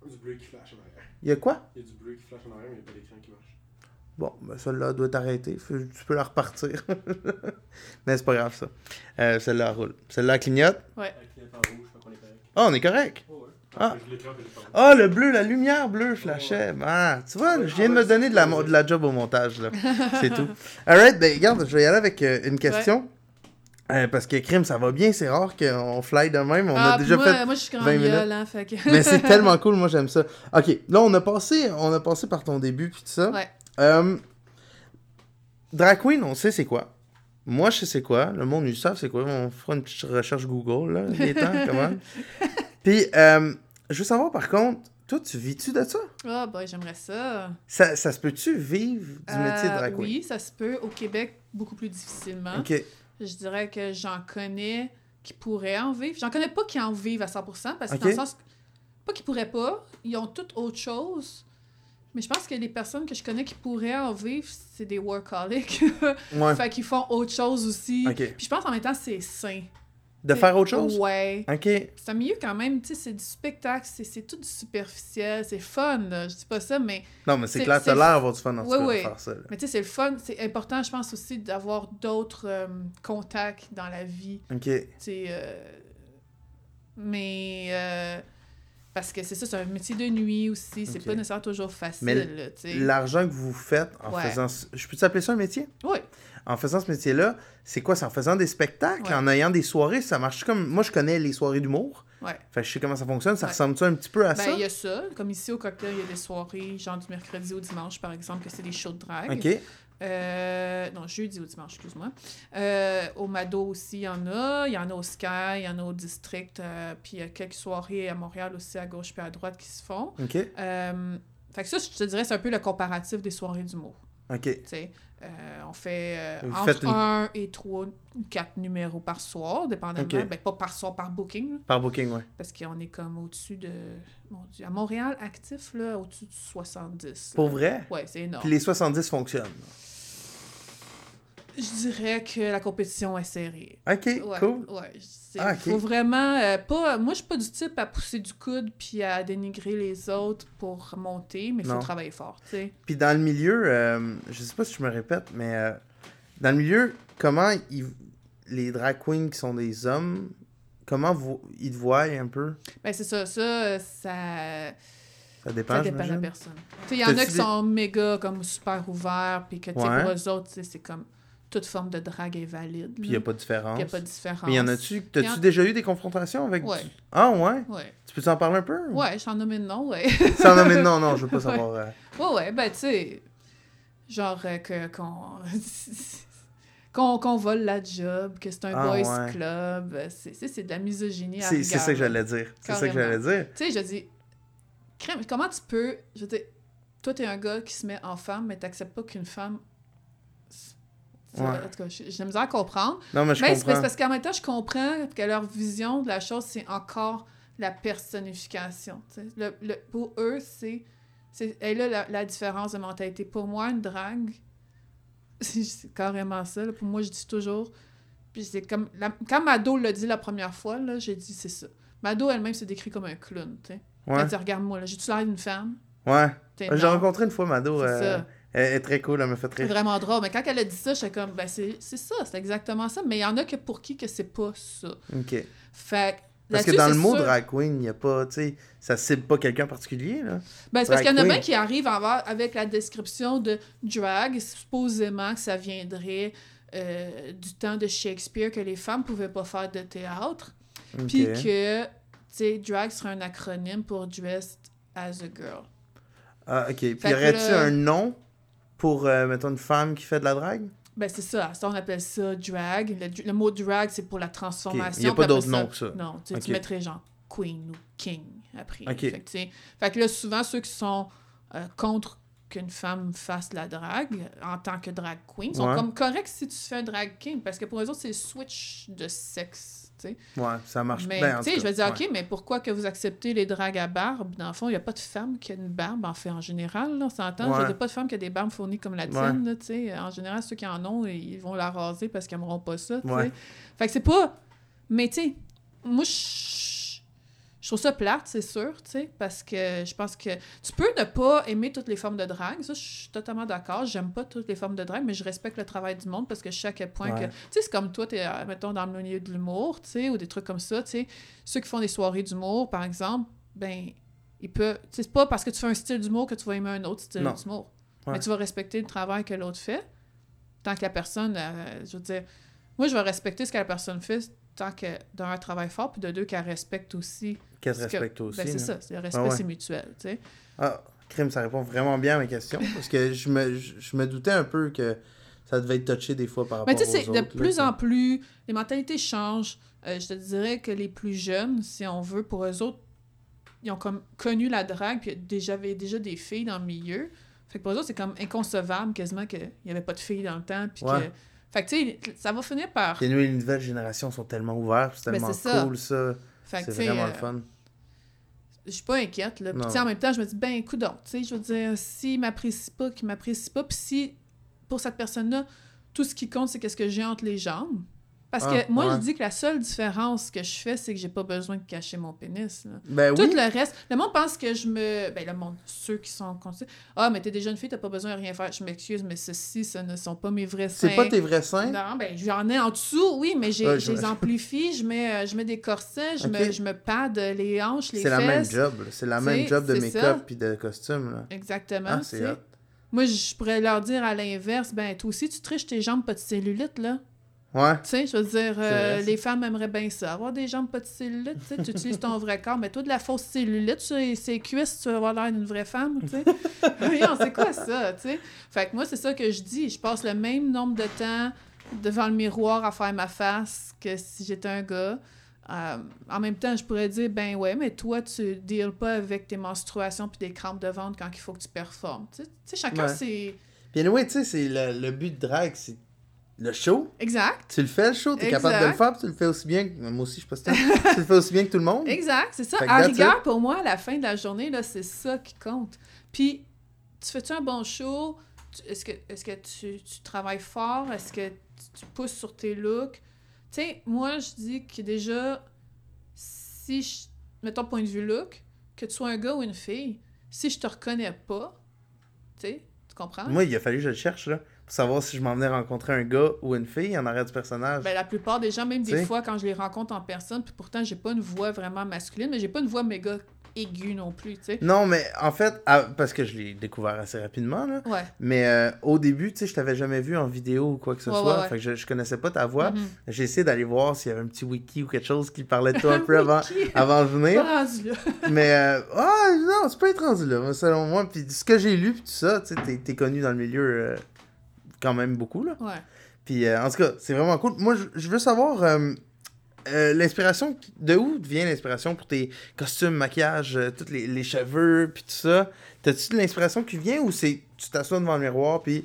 Du bleu qui flash en arrière. Il y a quoi? Il y a du bleu qui flash en arrière, mais il n'y a pas d'écran qui marche. Bon, ben celle-là doit t'arrêter. Tu peux la repartir. Mais c'est pas grave ça. Euh, celle-là elle roule. Celle-là elle clignote. Ouais. Avec l'écran rouge, je crois qu'on est correct. Ah, on est correct. Oh. Ah. Ah, le bleu, la lumière bleue flashait. Ah, tu vois, je viens de me donner de la, de la job au montage, là. C'est tout. Alright, ben regarde, je vais y aller avec euh, une question. Euh, parce que crime, ça va bien, c'est rare qu'on fly de même. On ah, a puis déjà moi, fait. moi, je suis 20 grande minutes. gueule, hein, fait que... Mais c'est tellement cool, moi j'aime ça. Ok, là on a passé, on a passé par ton début puis tout ça. Ouais. Euh, Drag Queen, on sait c'est quoi. Moi je sais c'est quoi. Le monde ils savent c'est quoi. On fera une petite recherche Google là, les temps, comment. Puis euh, je veux savoir par contre, toi tu vis-tu de ça? Ah, bah, j'aimerais ça. Ça, ça se peut-tu vivre du métier de Euh, drag queen? Oui, ça se peut. Au Québec, beaucoup plus difficilement. Ok, Je dirais que j'en connais qui pourraient en vivre. J'en connais pas qui en vivent à 100%, parce que dans le sens... Pas qu'ils pourraient pas, ils ont toutes autre chose. Mais je pense que les personnes que je connais qui pourraient en vivre, c'est des workaholics. ouais. fait qu'ils font autre chose aussi. Ok. Puis je pense en même temps c'est sain. De faire autre chose? Ouais. Ok. C'est un milieu quand même, tu sais, c'est du spectacle, c'est tout du superficiel, c'est fun, là. je dis pas ça, mais, Non, mais c'est clair, t'as l'air d'avoir du fun en tout Ouais, cas, de ouais. faire ça. là. mais tu sais, c'est le fun, c'est important, je pense aussi, d'avoir d'autres euh, contacts dans la vie, Ok. tu sais, euh, mais, euh, parce que c'est ça, c'est un métier de nuit aussi, c'est pas nécessairement toujours facile, Mais. L'argent que vous faites en Ouais. faisant. Je peux t'appeler ça un métier? Oui, En faisant ce métier-là, c'est quoi? C'est en faisant des spectacles, Ouais. en ayant des soirées, ça marche comme... Moi, je connais les soirées d'humour. ouais. Fait que je sais comment ça fonctionne. Ça Ouais. ressemble-tu un petit peu à Ben, ça? il y a ça, comme ici au cocktail, il y a des soirées, genre du mercredi au dimanche, par exemple, que c'est des shows de drague. OK. Euh, non, jeudi ou dimanche, excuse-moi. Euh, au Mado aussi, il y en a. Il y en a au Sky, il y en a au District. euh, puis il y a quelques soirées à Montréal aussi, à gauche puis à droite, qui se font. OK. Fait que ça, je te dirais, c'est un peu le comparatif des soirées d'humour. OK. tu sais. On fait entre faites une- un et trois ou quatre numéros par soir, dépendamment. Ok. Ben, pas par soir, par booking, là, Par booking, ouais. parce qu'on est comme au-dessus de... Mon Dieu, à Montréal, actif, là, au-dessus de 70. Pour vrai? Ouais, c'est énorme. Puis les 70 fonctionnent. Je dirais que la compétition est serrée. OK, Ouais, cool. ouais. Ah, faut vraiment euh, pas. Moi, je suis pas du type à pousser du coude puis à dénigrer les autres pour monter, mais il faut travailler fort, tu sais. Puis dans le milieu, euh, je sais pas si je me répète, mais euh, dans le milieu, comment ils- les drag queens qui sont des hommes, comment vous, ils te voient un peu? Ben, c'est ça. Ça, euh, ça, Ça dépend, ça dépend de la personne. Il y en a qui des- sont méga comme super ouverts, puis que, Ouais. pour eux autres, c'est comme toute forme de drague est valide. Puis il n'y a pas de différence. Il n'y a pas de différence. Mais y en a-tu... T'as-tu en- déjà eu des confrontations avec... Ouais. du- Ah ouais? Ouais. Tu peux t'en parler un peu? Ouais, j'en nomme une nom, ouais. Sans nommer de nom, non, je veux pas savoir. euh, Ouais, ouais, ben, tu sais, genre euh, que, qu'on... qu'on, vole la job, que c'est un Ah, boys ouais. club, euh, c'est, de la misogynie à C'est ça que j'allais dire. C'est ça que j'allais dire. Tu sais, je dis, crème, comment tu peux, je veux dire, toi, t'es un gars qui se met en femme, mais t'acceptes pas qu'une femme... Ouais. En tout cas, j'ai la misère à comprendre. Non, mais je Mais c'est comprends. parce qu'en même temps, je comprends que leur vision de la chose, c'est encore la personnification. Le, le- pour eux, c'est. c'est et là, la, la différence de mentalité. Pour moi, une drague, c'est c'est carrément ça. là. Pour moi, je dis toujours. Puis c'est comme. la- quand Mado l'a dit la première fois, là, j'ai dit c'est ça. Mado elle-même se décrit comme un clown. tu sais. Ouais. Elle dit Regarde-moi, là, j'ai-tu l'air d'une femme? Ouais. J'ai rencontré une fois Mado. Elle est très cool, elle m'a fait C'est rire. vraiment drôle. Mais quand elle a dit ça, j'étais comme, ben c'est c'est ça, c'est exactement ça. Mais il y en a que pour qui que c'est pas ça. OK. Fait Parce que dans le mot sûr- drag queen, il n'y a pas, tu sais, ça cible pas quelqu'un en particulier, là. Ben, c'est parce qu'il y en a bien qui arrivent avec la description de drag, supposément que ça viendrait euh, du temps de Shakespeare, que les femmes pouvaient pas faire de théâtre. Puis que, tu sais, drag serait un acronyme pour dressed as a girl. Ah, ok. Puis y aurait-tu un nom pour, euh, mettons, une femme qui fait de la drague? Ben, c'est ça. Ça, on appelle ça drag. Le, le mot drag, c'est pour la transformation. Il n'y a pas d'autre nom que ça. Non, tu mettrais genre queen ou king après. Fait, que, fait là, souvent, ceux qui sont euh, contre qu'une femme fasse de la drague en tant que drag queen sont Ouais. comme corrects si tu fais un drag king parce que pour eux autres, c'est switch de sexe. Tu sais. Ouais, ça marche Mais bien. en tu sais, je vais dire. OK, mais pourquoi que vous acceptez les dragues à barbe? Dans le fond, il n'y a pas de femme qui a une barbe, en fait, en général, là, on s'entend. Je Ouais. veux dire, pas de femme qui a des barbes fournies comme la tienne, tu sais. En général, ceux qui en ont, ils vont la raser parce qu'ils n'aimeront pas ça, tu sais. Fait que c'est pas... Mais tu sais, moi, je... Je trouve ça plate, c'est sûr, tu sais, parce que je pense que tu peux ne pas aimer toutes les formes de drague, ça, je suis totalement d'accord. J'aime pas toutes les formes de drague, mais je respecte le travail du monde parce que je sais à quel point Ouais. que... Tu sais, c'est comme toi, t'es, euh, mettons, dans le milieu de l'humour, tu sais, ou des trucs comme ça, tu sais. Ceux qui font des soirées d'humour, par exemple, ben, ils peuvent... Tu sais, c'est pas parce que tu fais un style d'humour que tu vas aimer un autre style d'humour. Ouais. Mais tu vas respecter le travail que l'autre fait, tant que la personne, euh, je veux dire... Moi, je vais respecter ce que la personne fait tant que, d'un, elle travaille fort, puis de deux, qu'elle respecte aussi. Qu'elle que- respecte aussi. Ben, c'est ça, le respect, Ah ouais. c'est mutuel, tu sais. Ah, crime, ça répond vraiment bien à mes questions. parce que je me, je, je me doutais un peu que ça devait être touché des fois par rapport Mais tu sais, aux c'est de autres, là, plus en plus, les mentalités changent. Euh, je te dirais que les plus jeunes, si on veut, pour eux autres, ils ont comme connu la drague, puis déjà, avait déjà des filles dans le milieu. Fait que pour eux autres, c'est comme inconcevable quasiment qu'il n'y avait pas de filles dans le temps. Puis Ouais. que... Fait que tu sais, ça va finir par. Les nouvelles générations sont tellement ouvertes, c'est Ben, tellement cool, ça. C'est vraiment euh, le fun. je suis pas inquiète. Là. Puis en même temps, je me dis, ben écoute donc, tu sais, je veux dire, s'il m'apprécie pas, qu'il m'apprécie pas, puis si, pour cette personne-là, tout ce qui compte, c'est qu'est-ce que j'ai entre les jambes. Parce Ah, que moi, ouais. je dis que la seule différence que je fais, c'est que j'ai pas besoin de cacher mon pénis. là. Ben Tout oui. le reste, le monde pense que je me. Ben, le monde, ceux qui sont conscients. Ah, mais t'es déjà une fille, t'as pas besoin de rien faire. Je m'excuse, mais ceci, ce ne sont pas mes vrais seins. C'est pas tes vrais seins? Non, ben j'en ai en dessous, oui, mais j'ai, Ouais, je les amplifie, je mets, euh, je mets des corsets, je, me, je me les hanches, les C'est fesses. la même job. C'est la même C'est- job de c'est make-up puis de costume. Là. Exactement. Ah, c'est. Moi, je pourrais leur dire à l'inverse, ben toi aussi, tu triches tes jambes pas de cellulite, là. Ouais. Tu sais, je veux dire, euh, les femmes aimeraient bien ça. Avoir des jambes pas de cellulite, tu sais, tu utilises ton vrai corps, mais toi, de la fausse cellulite sur ses cuisses, tu vas avoir l'air d'une vraie femme, tu sais. Voyons, c'est quoi ça, tu sais? Fait que moi, c'est ça que je dis. Je passe le même nombre de temps devant le miroir à faire ma face que si j'étais un gars. Euh, en même temps, je pourrais dire, ben ouais, mais toi, tu deals pas avec tes menstruations puis des crampes de ventre quand il faut que tu performes. Tu sais, chacun, Ouais. c'est... Puis anyway, tu sais, c'est le, le but de drag, c'est le show. Exact. Tu le fais, le show, t'es capable de le faire, puis tu le fais aussi bien que... Moi aussi, je sais pas si t'as- tu le fais aussi bien que tout le monde. Exact, c'est ça. That's rigueur, pour moi, à la fin de la journée, là, c'est ça qui compte. Puis, tu fais-tu un bon show? Tu- Est-ce que, est que tu, tu travailles fort? Est-ce que tu, tu pousses sur tes looks? Tu sais, moi, je dis que déjà, si, je, mettons, point de vue look, que tu sois un gars ou une fille, si je te reconnais pas, tu sais, tu comprends? Moi, il a fallu que je le cherche, là, pour savoir si je m'en venais rencontrer un gars ou une fille en arrière du personnage. Ben, la plupart des gens, même des fois, quand je les rencontre en personne, puis pourtant, j'ai pas une voix vraiment masculine, mais j'ai pas une voix méga aiguë non plus, tu sais. Non, mais en fait, à- parce que je l'ai découvert assez rapidement, là. Ouais. Mais euh, au début, tu sais, je t'avais jamais vu en vidéo ou quoi que ce Ouais, soit. ouais. Fait que je, je connaissais pas ta voix. Mhm. J'ai essayé d'aller voir s'il y avait un petit wiki ou quelque chose qui parlait de toi un peu avant, avant de venir. Pas rendu là. Mais, euh, ah, non, c'est pas être rendu là, selon moi. Puis ce que j'ai lu, puis tout ça, tu sais, t'es- t'es connu dans le milieu euh, quand même beaucoup, là. Ouais. Puis euh, en tout cas, c'est vraiment cool. Moi, je, veux savoir euh, euh, l'inspiration, de où vient l'inspiration pour tes costumes, maquillage, tous les, les cheveux, puis tout ça? T'as-tu de l'inspiration qui vient ou c'est tu t'assois devant le miroir, puis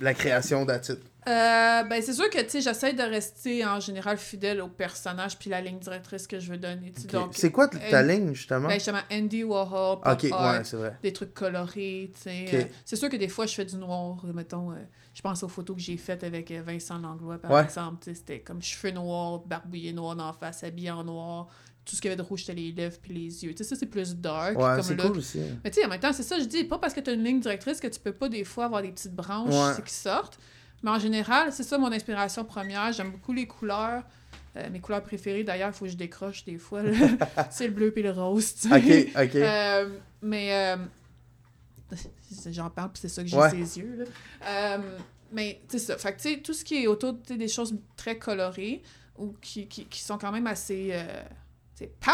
la création d'attitude? Euh, ben, c'est sûr que, tu sais, j'essaie de rester en général fidèle au personnage puis la ligne directrice que je veux donner. Donc, C'est quoi t- ta euh, ligne, justement? ben, justement, Andy Warhol, pop art, ouais, c'est vrai. des trucs colorés, tu sais. Euh, c'est sûr que des fois, je fais du noir, mettons. euh, je pense aux photos que j'ai faites avec euh, Vincent Langlois, par Ouais. exemple. C'était comme cheveux noirs, barbouillé noir d'en face, habillé en noir. Tout ce qu'il y avait de rouge, c'était les lèvres puis les yeux. Tu sais, ça, c'est plus dark Ouais, comme c'est cool aussi. hein. Mais tu sais, en même temps, c'est ça, je dis, pas parce que tu as une ligne directrice que tu peux pas des fois avoir des petites branches Ouais. qui sortent. Mais en général, c'est ça mon inspiration première. J'aime beaucoup les couleurs. Euh, mes couleurs préférées, d'ailleurs, il faut que je décroche des fois. c'est le bleu et le rose. tu sais. Ok, ok. Euh, mais euh, j'en parle, puis c'est ça que j'ai Ouais. ses yeux. Là. Mais c'est ça. Fait que tu sais, tout ce qui est autour des choses très colorées ou qui, qui, qui sont quand même assez. sais, pow!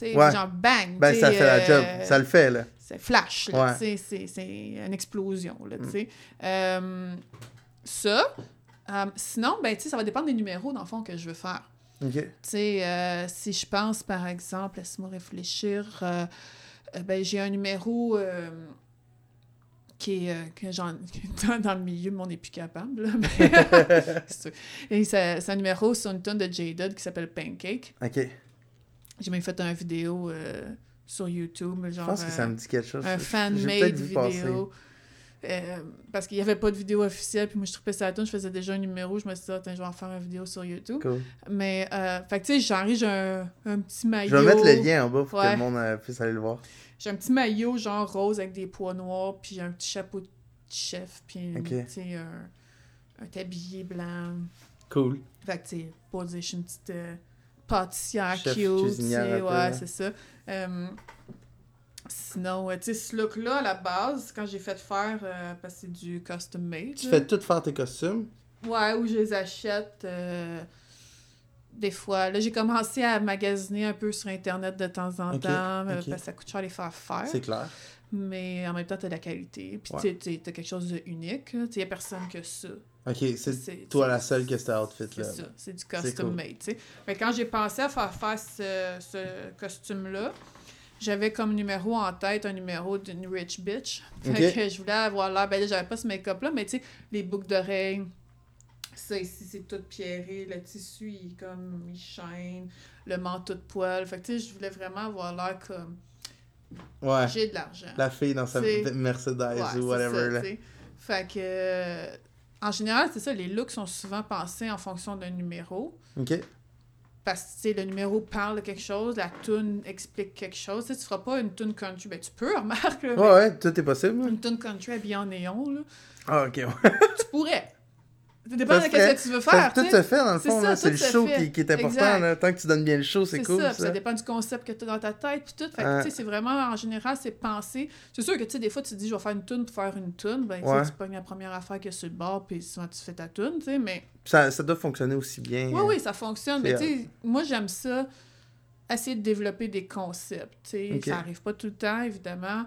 Ouais. genre bang! Ben, ça fait la job. Ça le fait, là. C'est flash, Ouais. c'est- c'est une explosion, là, Mm. tu sais. Euh, ça. Euh, sinon, ben, ça va dépendre des numéros, dans le fond, que je veux faire. OK. Tu sais, euh, si je pense, par exemple, laisse-moi réfléchir, euh, ben, j'ai un numéro qui est, que j'en- dans, le milieu, monde n'est plus capable, là. Et c'est un numéro sur une tonne de J-Dud qui s'appelle Pancake. OK. J'ai même fait une vidéo sur YouTube, Je genre... pense que ça me dit quelque chose. un fan-made passer. Euh, parce qu'il n'y avait pas de vidéo officielle, puis moi je trouvais ça à la toune, je faisais déjà un numéro, je me suis dit, Attends, je vais en faire une vidéo sur YouTube. Cool. Mais, euh, fait que tu sais, j'arrive, j'ai un, un petit maillot. Je vais mettre le lien en bas pour que Ouais. le monde euh, puisse aller le voir. J'ai un petit maillot, genre rose avec des pois noirs, puis un petit chapeau de chef, puis un, un tablier blanc. Cool. Fait que, tu sais, posé chez une petite euh, pâtissière Chef cute, ouais, c'est ça. Sinon, euh, tu sais, ce look-là, à la base, quand j'ai fait faire, euh, parce que c'est du custom made. Tu là. fais tout faire tes costumes? Ouais, ou je les achète euh, des fois. Là, j'ai commencé à magasiner un peu sur Internet de temps en temps, euh, parce que ça coûte cher à les faire faire. C'est clair. Mais en même temps, t'as de la qualité. Puis Ouais. tu t'as quelque chose d'unique. Il n'y a personne que ça. OK, c'est C'est- toi c'est- la seule qui a cet C'est outfit-là. ça, c'est du C'est custom cool. made, que quand j'ai pensé à faire faire ce, ce costume-là, j'avais comme numéro en tête un numéro d'une rich bitch. Fait que je voulais avoir l'air, ben là, j'avais pas ce make-up-là, mais tu sais, les boucles d'oreilles, ça ici, c'est tout pierré, le tissu, il comme, il shine, le manteau de poil. Fait que tu sais, je voulais vraiment avoir l'air comme, Ouais. j'ai de l'argent. La fille dans sa Mercedes Ouais, ou whatever. ça. Fait que, euh, en général, c'est ça, les looks sont souvent pensés en fonction d'un numéro. OK. Parce que, le numéro parle de quelque chose, la tune explique quelque chose. Tu tu feras pas une tune country. Ben, tu peux, remarque, là, Ouais, ouais, tout est possible. une tune country habillée en néon, là. Ah, OK. Tu pourrais. Ça dépend de fait. que tu veux faire, tout se fait dans le fond. C'est le show qui, qui est important. Là. Tant que tu donnes bien le show, c'est cool. ça, Ça, ça dépend du concept que tu as dans ta tête, puis tout. Fait que, Ouais. c'est vraiment, en général, c'est pensé. C'est sûr que, tu sais, des fois, tu te dis, je vais faire une tune pour faire une tune. Ben, Ouais. tu pognes la première affaire a sur le bord, puis souvent, tu fais ta tune, tu sais, mais... ça, ça doit fonctionner aussi bien. Oui, oui, ça fonctionne. Mais tu sais, moi, j'aime ça, essayer de développer des concepts. tu sais. Ok. Ça arrive pas tout le temps, évidemment.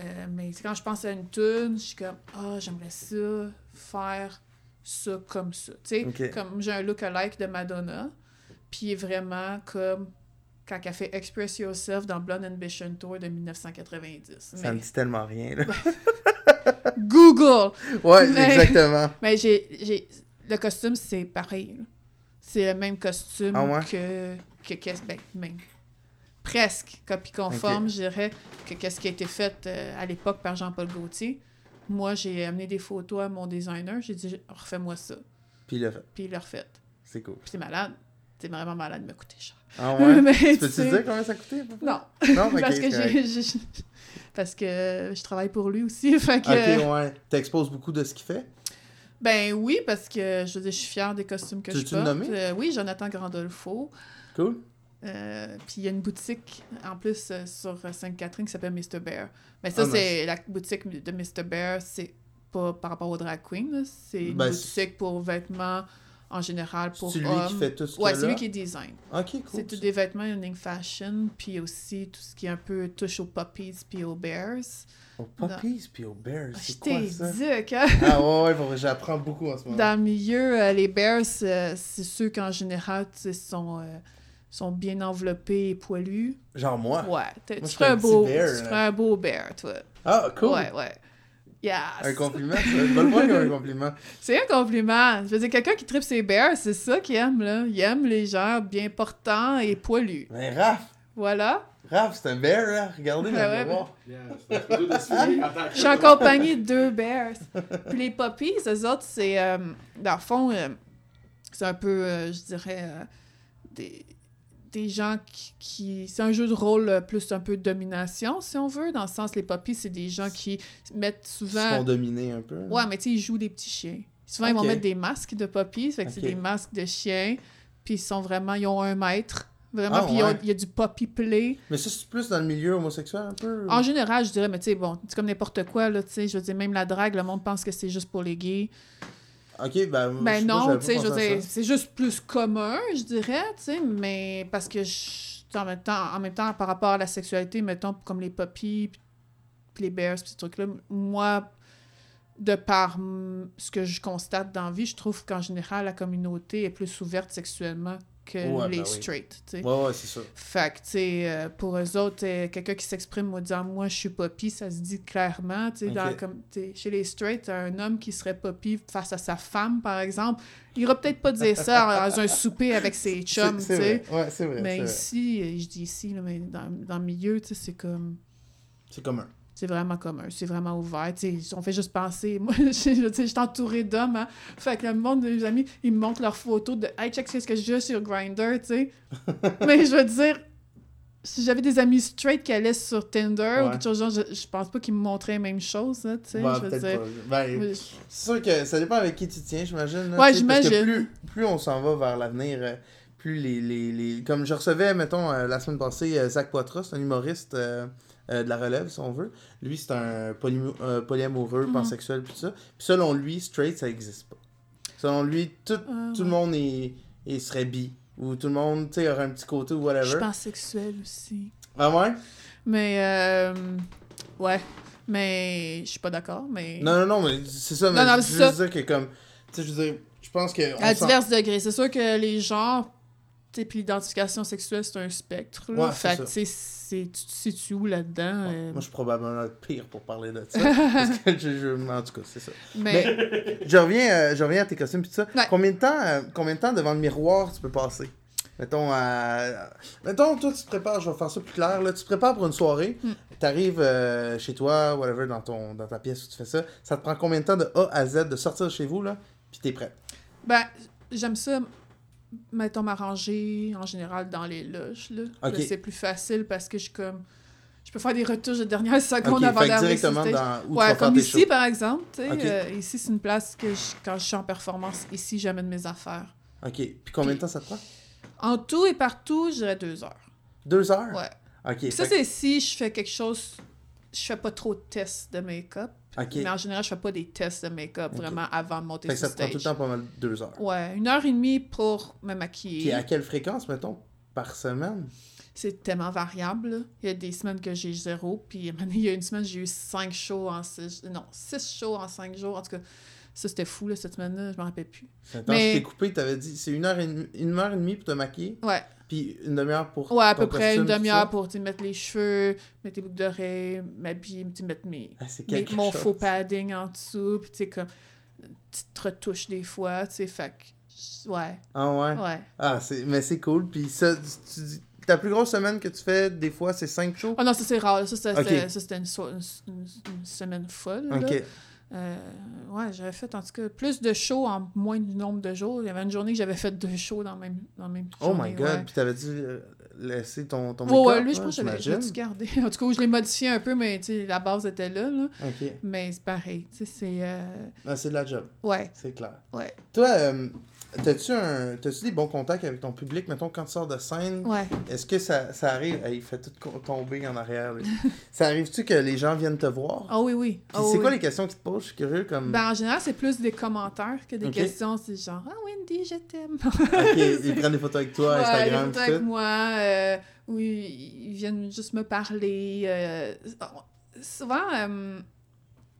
Euh, mais quand je pense à une tune, je suis comme, ah, j'aimerais ça, faire ça comme ça. Tu sais, comme j'ai un look-alike de Madonna, puis vraiment comme quand elle fait Express Yourself dans Blonde Ambition Tour de 1990. Ça Mais me dit tellement rien. là. Google! Ouais, Mais- exactement. Mais j'ai, le costume, c'est pareil. C'est le même costume Ah ouais? que, que qu'est-ce ben, même. Presque copie conforme, Ok. je dirais, que qu'est-ce qui a été fait euh, à l'époque par Jean-Paul Gaultier. Moi, j'ai amené des photos à mon designer, j'ai dit refais-moi ça. Puis il l'a fait. Puis il l'a refait. C'est cool. Puis c'est malade. C'est vraiment malade, il m'a coûté cher. Ah ouais? Mais, tu tu peux-tu sais- dire combien ça coûtait? Non, Non, ok, parce que j'ai, parce que je travaille pour lui aussi. Fait que, Ok, ouais. T'exposes beaucoup de ce qu'il fait? Ben oui, parce que je veux dire, je suis fière des costumes que Tu je porte. Euh, oui, Jonathan Grandolfo. Cool. Euh, puis il y a une boutique en plus euh, sur euh, Sainte-Catherine qui s'appelle Mr. Bear. Mais ça, Ah, c'est la boutique de Mr. Bear, c'est pas par rapport au drag queen, c'est une Ben, boutique pour vêtements en général pour C'est lui qui fait tout ce Ouais, c'est lui qui design. Ok, cool. c'est tout des vêtements unique fashion, puis aussi tout ce qui est un peu touche aux puppies puis aux bears. Aux puppies puis aux bears, Je c'est quoi ça? dit, hein? Ah ouais, ouais, j'apprends beaucoup en ce moment. Dans le milieu, euh, les bears, c'est ceux qu'en général, sont, sont bien enveloppés et poilus. Genre moi? Ouais, Moi, tu ferais un beau, bear, tu ferais un beau bear, toi. Ah, cool. Ouais, ouais. Yes. Un compliment, ça. Je vais le voir comme un compliment. C'est un compliment. Je veux dire, quelqu'un qui tripe ses bears, c'est ça qu'il aime, là. Il aime les gens bien portants et poilus. Mais Raph, Voilà. Raph, c'est un bear, là. Regardez, Ah là, ouais, Je suis en compagnie de deux bears. Puis les puppies, eux autres, c'est. euh, dans le fond, euh, c'est un peu, euh, je dirais, euh, des, des gens qui. qui- c'est un jeu de rôle euh, plus un peu de domination, si on veut. Dans le sens, les puppies, c'est des gens qui mettent Ils se souvent. font dominer un peu. Ouais, mais tu sais, ils jouent des petits chiens. Souvent, ils vont mettre des masques de puppies, fait que c'est des masques de chiens. Puis ils sont vraiment. Ils ont un maître. Vraiment, Ah, puis ouais. il y a du puppy play. Mais ça, c'est plus dans le milieu homosexuel un peu? En général, je dirais, mais tu sais, bon, c'est comme n'importe quoi, là, tu sais, je veux dire, même la drague, le monde pense que c'est juste pour les gays. Ok, ben. Ben non, tu sais, je veux dire, c'est juste plus commun, je dirais, tu sais, mais parce que, je- en, même temps, en même temps, par rapport à la sexualité, mettons, comme les puppies, puis les bears, puis ces trucs-là, moi, de par ce que je constate dans la vie, je trouve qu'en général, la communauté est plus ouverte sexuellement que Ouais, les ben oui. Ouais, ouais, c'est ça. Fait que, tu sais, euh, pour eux autres, euh, quelqu'un qui s'exprime en disant « moi, je suis poppy », ça se dit clairement, tu sais, dans comme, chez les straight, un homme qui serait poppy face à sa femme, par exemple, il ira peut-être pas dire ça dans un souper avec ses chums, tu sais. Ouais, c'est vrai. Mais vrai. ici, euh, je dis ici, là, mais dans, dans le milieu, tu sais, c'est comme... C'est commun. C'est vraiment commun, c'est vraiment ouvert. tu sais, on fait juste penser. Moi, je suis entourée d'hommes. Hein, fait que le monde de mes amis, ils me montrent leurs photos de Hey, check ce que j'ai sur Grindr, tu sais. Mais je veux dire, si j'avais des amis straight qui allaient sur Tinder ou quelque chose genre, je, je pense pas qu'ils me montraient la même chose, là, tu sais. Ouais, je veux peut-être dire. pas. Ben, C'est sûr que ça dépend avec qui tu tiens, j'imagine. Ouais, j'imagine. Plus, plus on s'en va vers l'avenir, euh, plus les, les, les... Comme je recevais, mettons, euh, la semaine passée, euh, Zach Poitras, un humoriste euh, de la relève, si on veut. Lui, c'est un poly- euh, polyamoureux, Mhm. pansexuel, tout ça. Puis selon lui, straight, ça existe pas. Selon lui, tout, Ah, tout le monde est, est- serait bi. Ou tout le monde, tu sais, aurait un petit côté ou Je whatever. suis pansexuelle aussi. Ah ouais? Mais, euh, ouais. Mais, je suis pas d'accord, mais. Non, non, non, mais c'est ça. Mais Non, non, je c'est veux ça. dire que comme... Tu sais, je veux dire, je pense que... À divers degrés. C'est sûr que les genres, sais, puis l'identification sexuelle, c'est un spectre. Là. Ouais, fait que, tu sais, tu te situes où là-dedans? Ouais, euh, Moi, je suis probablement le pire pour parler de ça. parce que je, je- En tout cas, c'est ça. Mais, Je reviens, euh, je reviens à tes costumes. Pis tout ça. Ouais. Combien, de temps, euh, combien de temps devant le miroir tu peux passer? Mettons. Mettons, toi, tu te prépares, je vais faire ça plus clair. Là, tu te prépares pour une soirée. Mm. Tu arrives chez toi, whatever, dans, ton, dans ta pièce où tu fais ça. Ça te prend combien de temps de A à Z de sortir de chez vous, là Puis t'es prête. ben, j'aime ça, mettons, m'arranger en général dans les loges. Là. C'est plus facile parce que je suis comme. Je peux faire des retouches de dernière seconde avant d'arriver sur directement stage. dans où tu Ouais, vas comme ici, par exemple. euh, ici, c'est une place que je- quand je suis en performance, ici, j'amène mes affaires. Ok. Puis combien de temps ça te prend? En tout et partout, je dirais deux heures. Deux heures? Ouais. Ok. Puis ça, c'est si je fais quelque chose. Je fais pas trop de tests de make-up. Mais en général, je fais pas des tests de make-up vraiment avant de monter Fait que sur ça te prend tout le temps pas mal deux heures. Ouais, une heure et demie pour me maquiller. à quelle fréquence, mettons, par semaine? C'est tellement variable. là. Il y a des semaines que j'ai zéro. Puis il y a une semaine, j'ai eu cinq shows en six... Non, six shows en cinq jours. En tout cas, ça, c'était fou, là, cette semaine-là. Je m'en rappelle plus. Attends, Mais- je t'ai coupé, t'avais dit c'est une heure et demie, une heure et demie pour te maquiller, Ouais, puis une demi-heure pour. ouais à ton peu près une costume, demi-heure pour sais, mettre les cheveux, mettre les boucles d'oreilles, m'habiller, mettre mes, Ah, mes- mon chose. faux padding en dessous. Puis tu sais, comme petite retouche des fois. Tu sais, fait que... Ouais, Ah ouais? ouais. Ah, c'est... mais c'est cool. Puis ça, tu dis- ta plus grosse semaine que tu fais, des fois, c'est cinq shows? Ah non, ça c'est rare. Ça, c'était Ok. c'était- ça, c'était une, so- une- semaine folle. là. Euh, ouais, j'avais fait en tout cas plus de shows en moins du nombre de jours. Il y avait une journée que j'avais fait deux shows dans le même, dans le même Oh journée, my god. ouais. Puis t'avais dû laisser ton, ton make-up, lui, je là, pense que j'imagine? j'avais dû garder. En tout cas, je l'ai modifié un peu, mais la base était là. là. Ok. Mais c'est pareil. C'est. euh, Ah, c'est de la job, Ouais, c'est clair. ouais, Toi, euh, t'as-tu, un... des bons contacts avec ton public, mettons, quand tu sors de scène? ouais. Est-ce que ça, ça arrive... Hey, il fait tout tomber en arrière. ça arrive-tu que les gens viennent te voir? Ah oui, oui. Ah c'est oui, quoi les questions qu'ils te posent? Je suis curieux, comme... Ben, en général, c'est plus des commentaires que des questions. C'est genre, ah Wendy, je t'aime. Ok, ils prennent des photos avec toi, Ouais, Instagram, des photos avec moi, euh, oui, ils viennent juste me parler. euh, souvent, euh,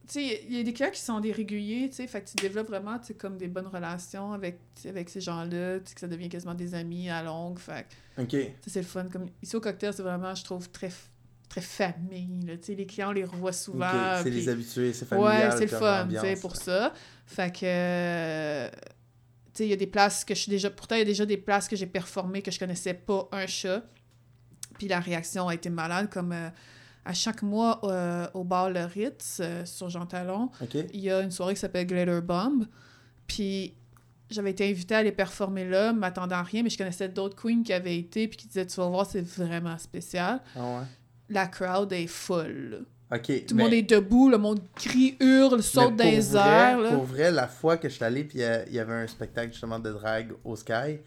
tu sais, il y a des clients qui sont des réguliers, tu sais, fait que tu développes vraiment, tu sais, comme des bonnes relations avec, avec ces gens-là, tu sais, que ça devient quasiment des amis à longue, fait Ok. c'est le fun. Comme, ici au cocktail, c'est vraiment, je trouve, très, très famille, là, tu sais, les clients, on les revoit souvent. Ok, c'est les habitués, c'est familial. Ouais, c'est le fun, pour ça. Fait que, euh, il y a des places que je suis déjà... Pourtant, il y a déjà des places que j'ai performées que je connaissais pas un chat. Puis la réaction a été malade, comme euh, à chaque mois euh, au bar Le Ritz, euh, sur Jean Talon, il y a une soirée qui s'appelle Glitter Bomb. Puis j'avais été invitée à aller performer là, m'attendant à rien, mais je connaissais d'autres queens qui avaient été, puis qui disaient, tu vas voir, c'est vraiment spécial. Ah ouais. La crowd est folle, là. Ok. Tout le monde est debout, le monde crie, hurle, saute dans les airs. là. Pour vrai, la fois que je suis allé, puis euh, il y avait un spectacle justement de drague au Sky,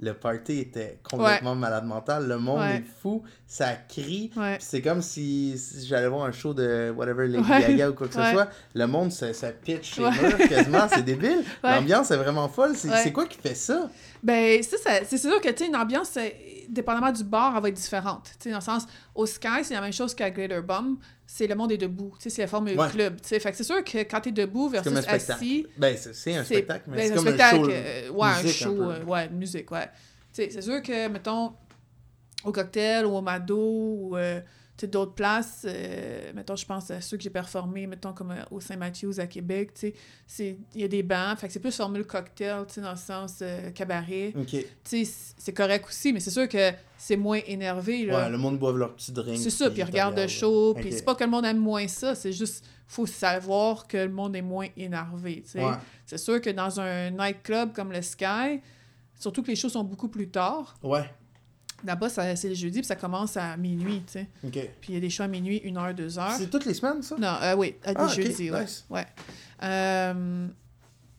le party était complètement malade mental. Le monde Ouais. est fou, ça crie. Ouais. C'est comme si, si j'allais voir un show de whatever, Lady. Gaga ou quoi que ce soit. Le monde, ça, ça pitch quasiment, c'est débile. L'ambiance est vraiment folle. C'est quoi qui fait ça? Ben, ça, ça- c'est sûr que, tu sais, une ambiance, c'est- dépendamment du bar, elle va être différente. Dans le sens, au Sky, c'est la même chose qu'à Glitter Bomb, c'est le monde est debout. C'est la formule Ouais. club. Fait que c'est sûr que quand t'es debout versus assis, Ben, c'est c'est un spectacle, mais ben, c'est un comme spectacle, un show. euh, ouais, un show, euh, ouais, musique, ouais. C'est sûr que, mettons, au cocktail ou au Mado ou euh, d'autres places, euh, mettons, je pense à ceux que j'ai performés, mettons, comme euh, au Saint-Mathieu à Québec, tu sais, il y a des bancs, fait que c'est plus formule cocktail, tu sais, dans le sens euh, cabaret. Tu sais, c'est correct aussi, mais c'est sûr que c'est moins énervé, là. Ouais, le monde boive leur petit drink. C'est ça, puis ils regarde le show, puis Ok. c'est pas que le monde aime moins ça, c'est juste, faut savoir que le monde est moins énervé, tu sais. Ouais. C'est sûr que dans un nightclub comme le Sky, surtout que les shows sont beaucoup plus tard, Ouais. Là-bas, ça- c'est le jeudi, puis ça commence à minuit, tu sais. Ok. Puis il y a des shows à minuit, une heure, deux heures. C'est toutes les semaines, ça? Non, euh, oui, à des Ah, jeudis, ouais. nice. ouais. Euh,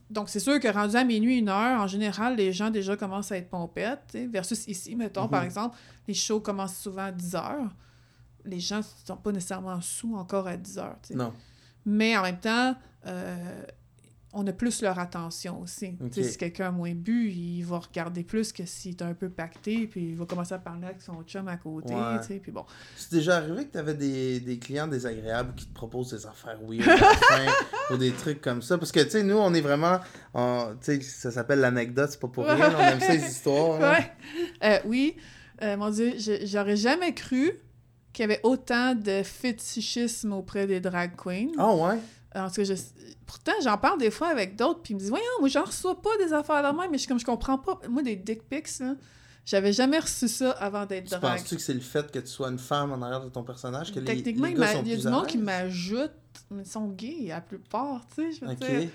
donc, c'est sûr que rendu à minuit, une heure, en général, les gens déjà commencent à être pompettes, tu sais, versus ici, mettons, par Mhm. exemple, les shows commencent souvent à 10 heures. Les gens sont pas nécessairement sous encore à 10 heures, tu sais. Non. Mais en même temps, euh, on a plus leur attention aussi. Ok. Tu sais, Si quelqu'un a moins bu, il va regarder plus que s'il est un peu pacté, puis il va commencer à parler avec son chum à côté, Ouais. puis bon. C'est déjà arrivé que tu avais des, des clients désagréables qui te proposent des affaires fin, ou des trucs comme ça. Parce que, tu sais, nous, on est vraiment. ça s'appelle l'anecdote, c'est pas pour rien. On aime les histoires. Ouais. Euh, oui, Euh, mon Dieu, j'aurais jamais cru qu'il y avait autant de fétichisme auprès des drag queens. Ah, ouais? Alors, que je... Pourtant, j'en parle des fois avec d'autres, puis ils me disent Voyons, moi, j'en reçois pas des affaires de même, mais je suis comme, je comprends pas. Moi, des dick pics, là, j'avais jamais reçu ça avant d'être Tu drag. penses-tu que c'est le fait que tu sois une femme en arrière de ton personnage que les, Techniquement, les il gars sont il y a du monde qui m'ajoute, mais ils sont gays, la plupart, tu sais, je veux dire.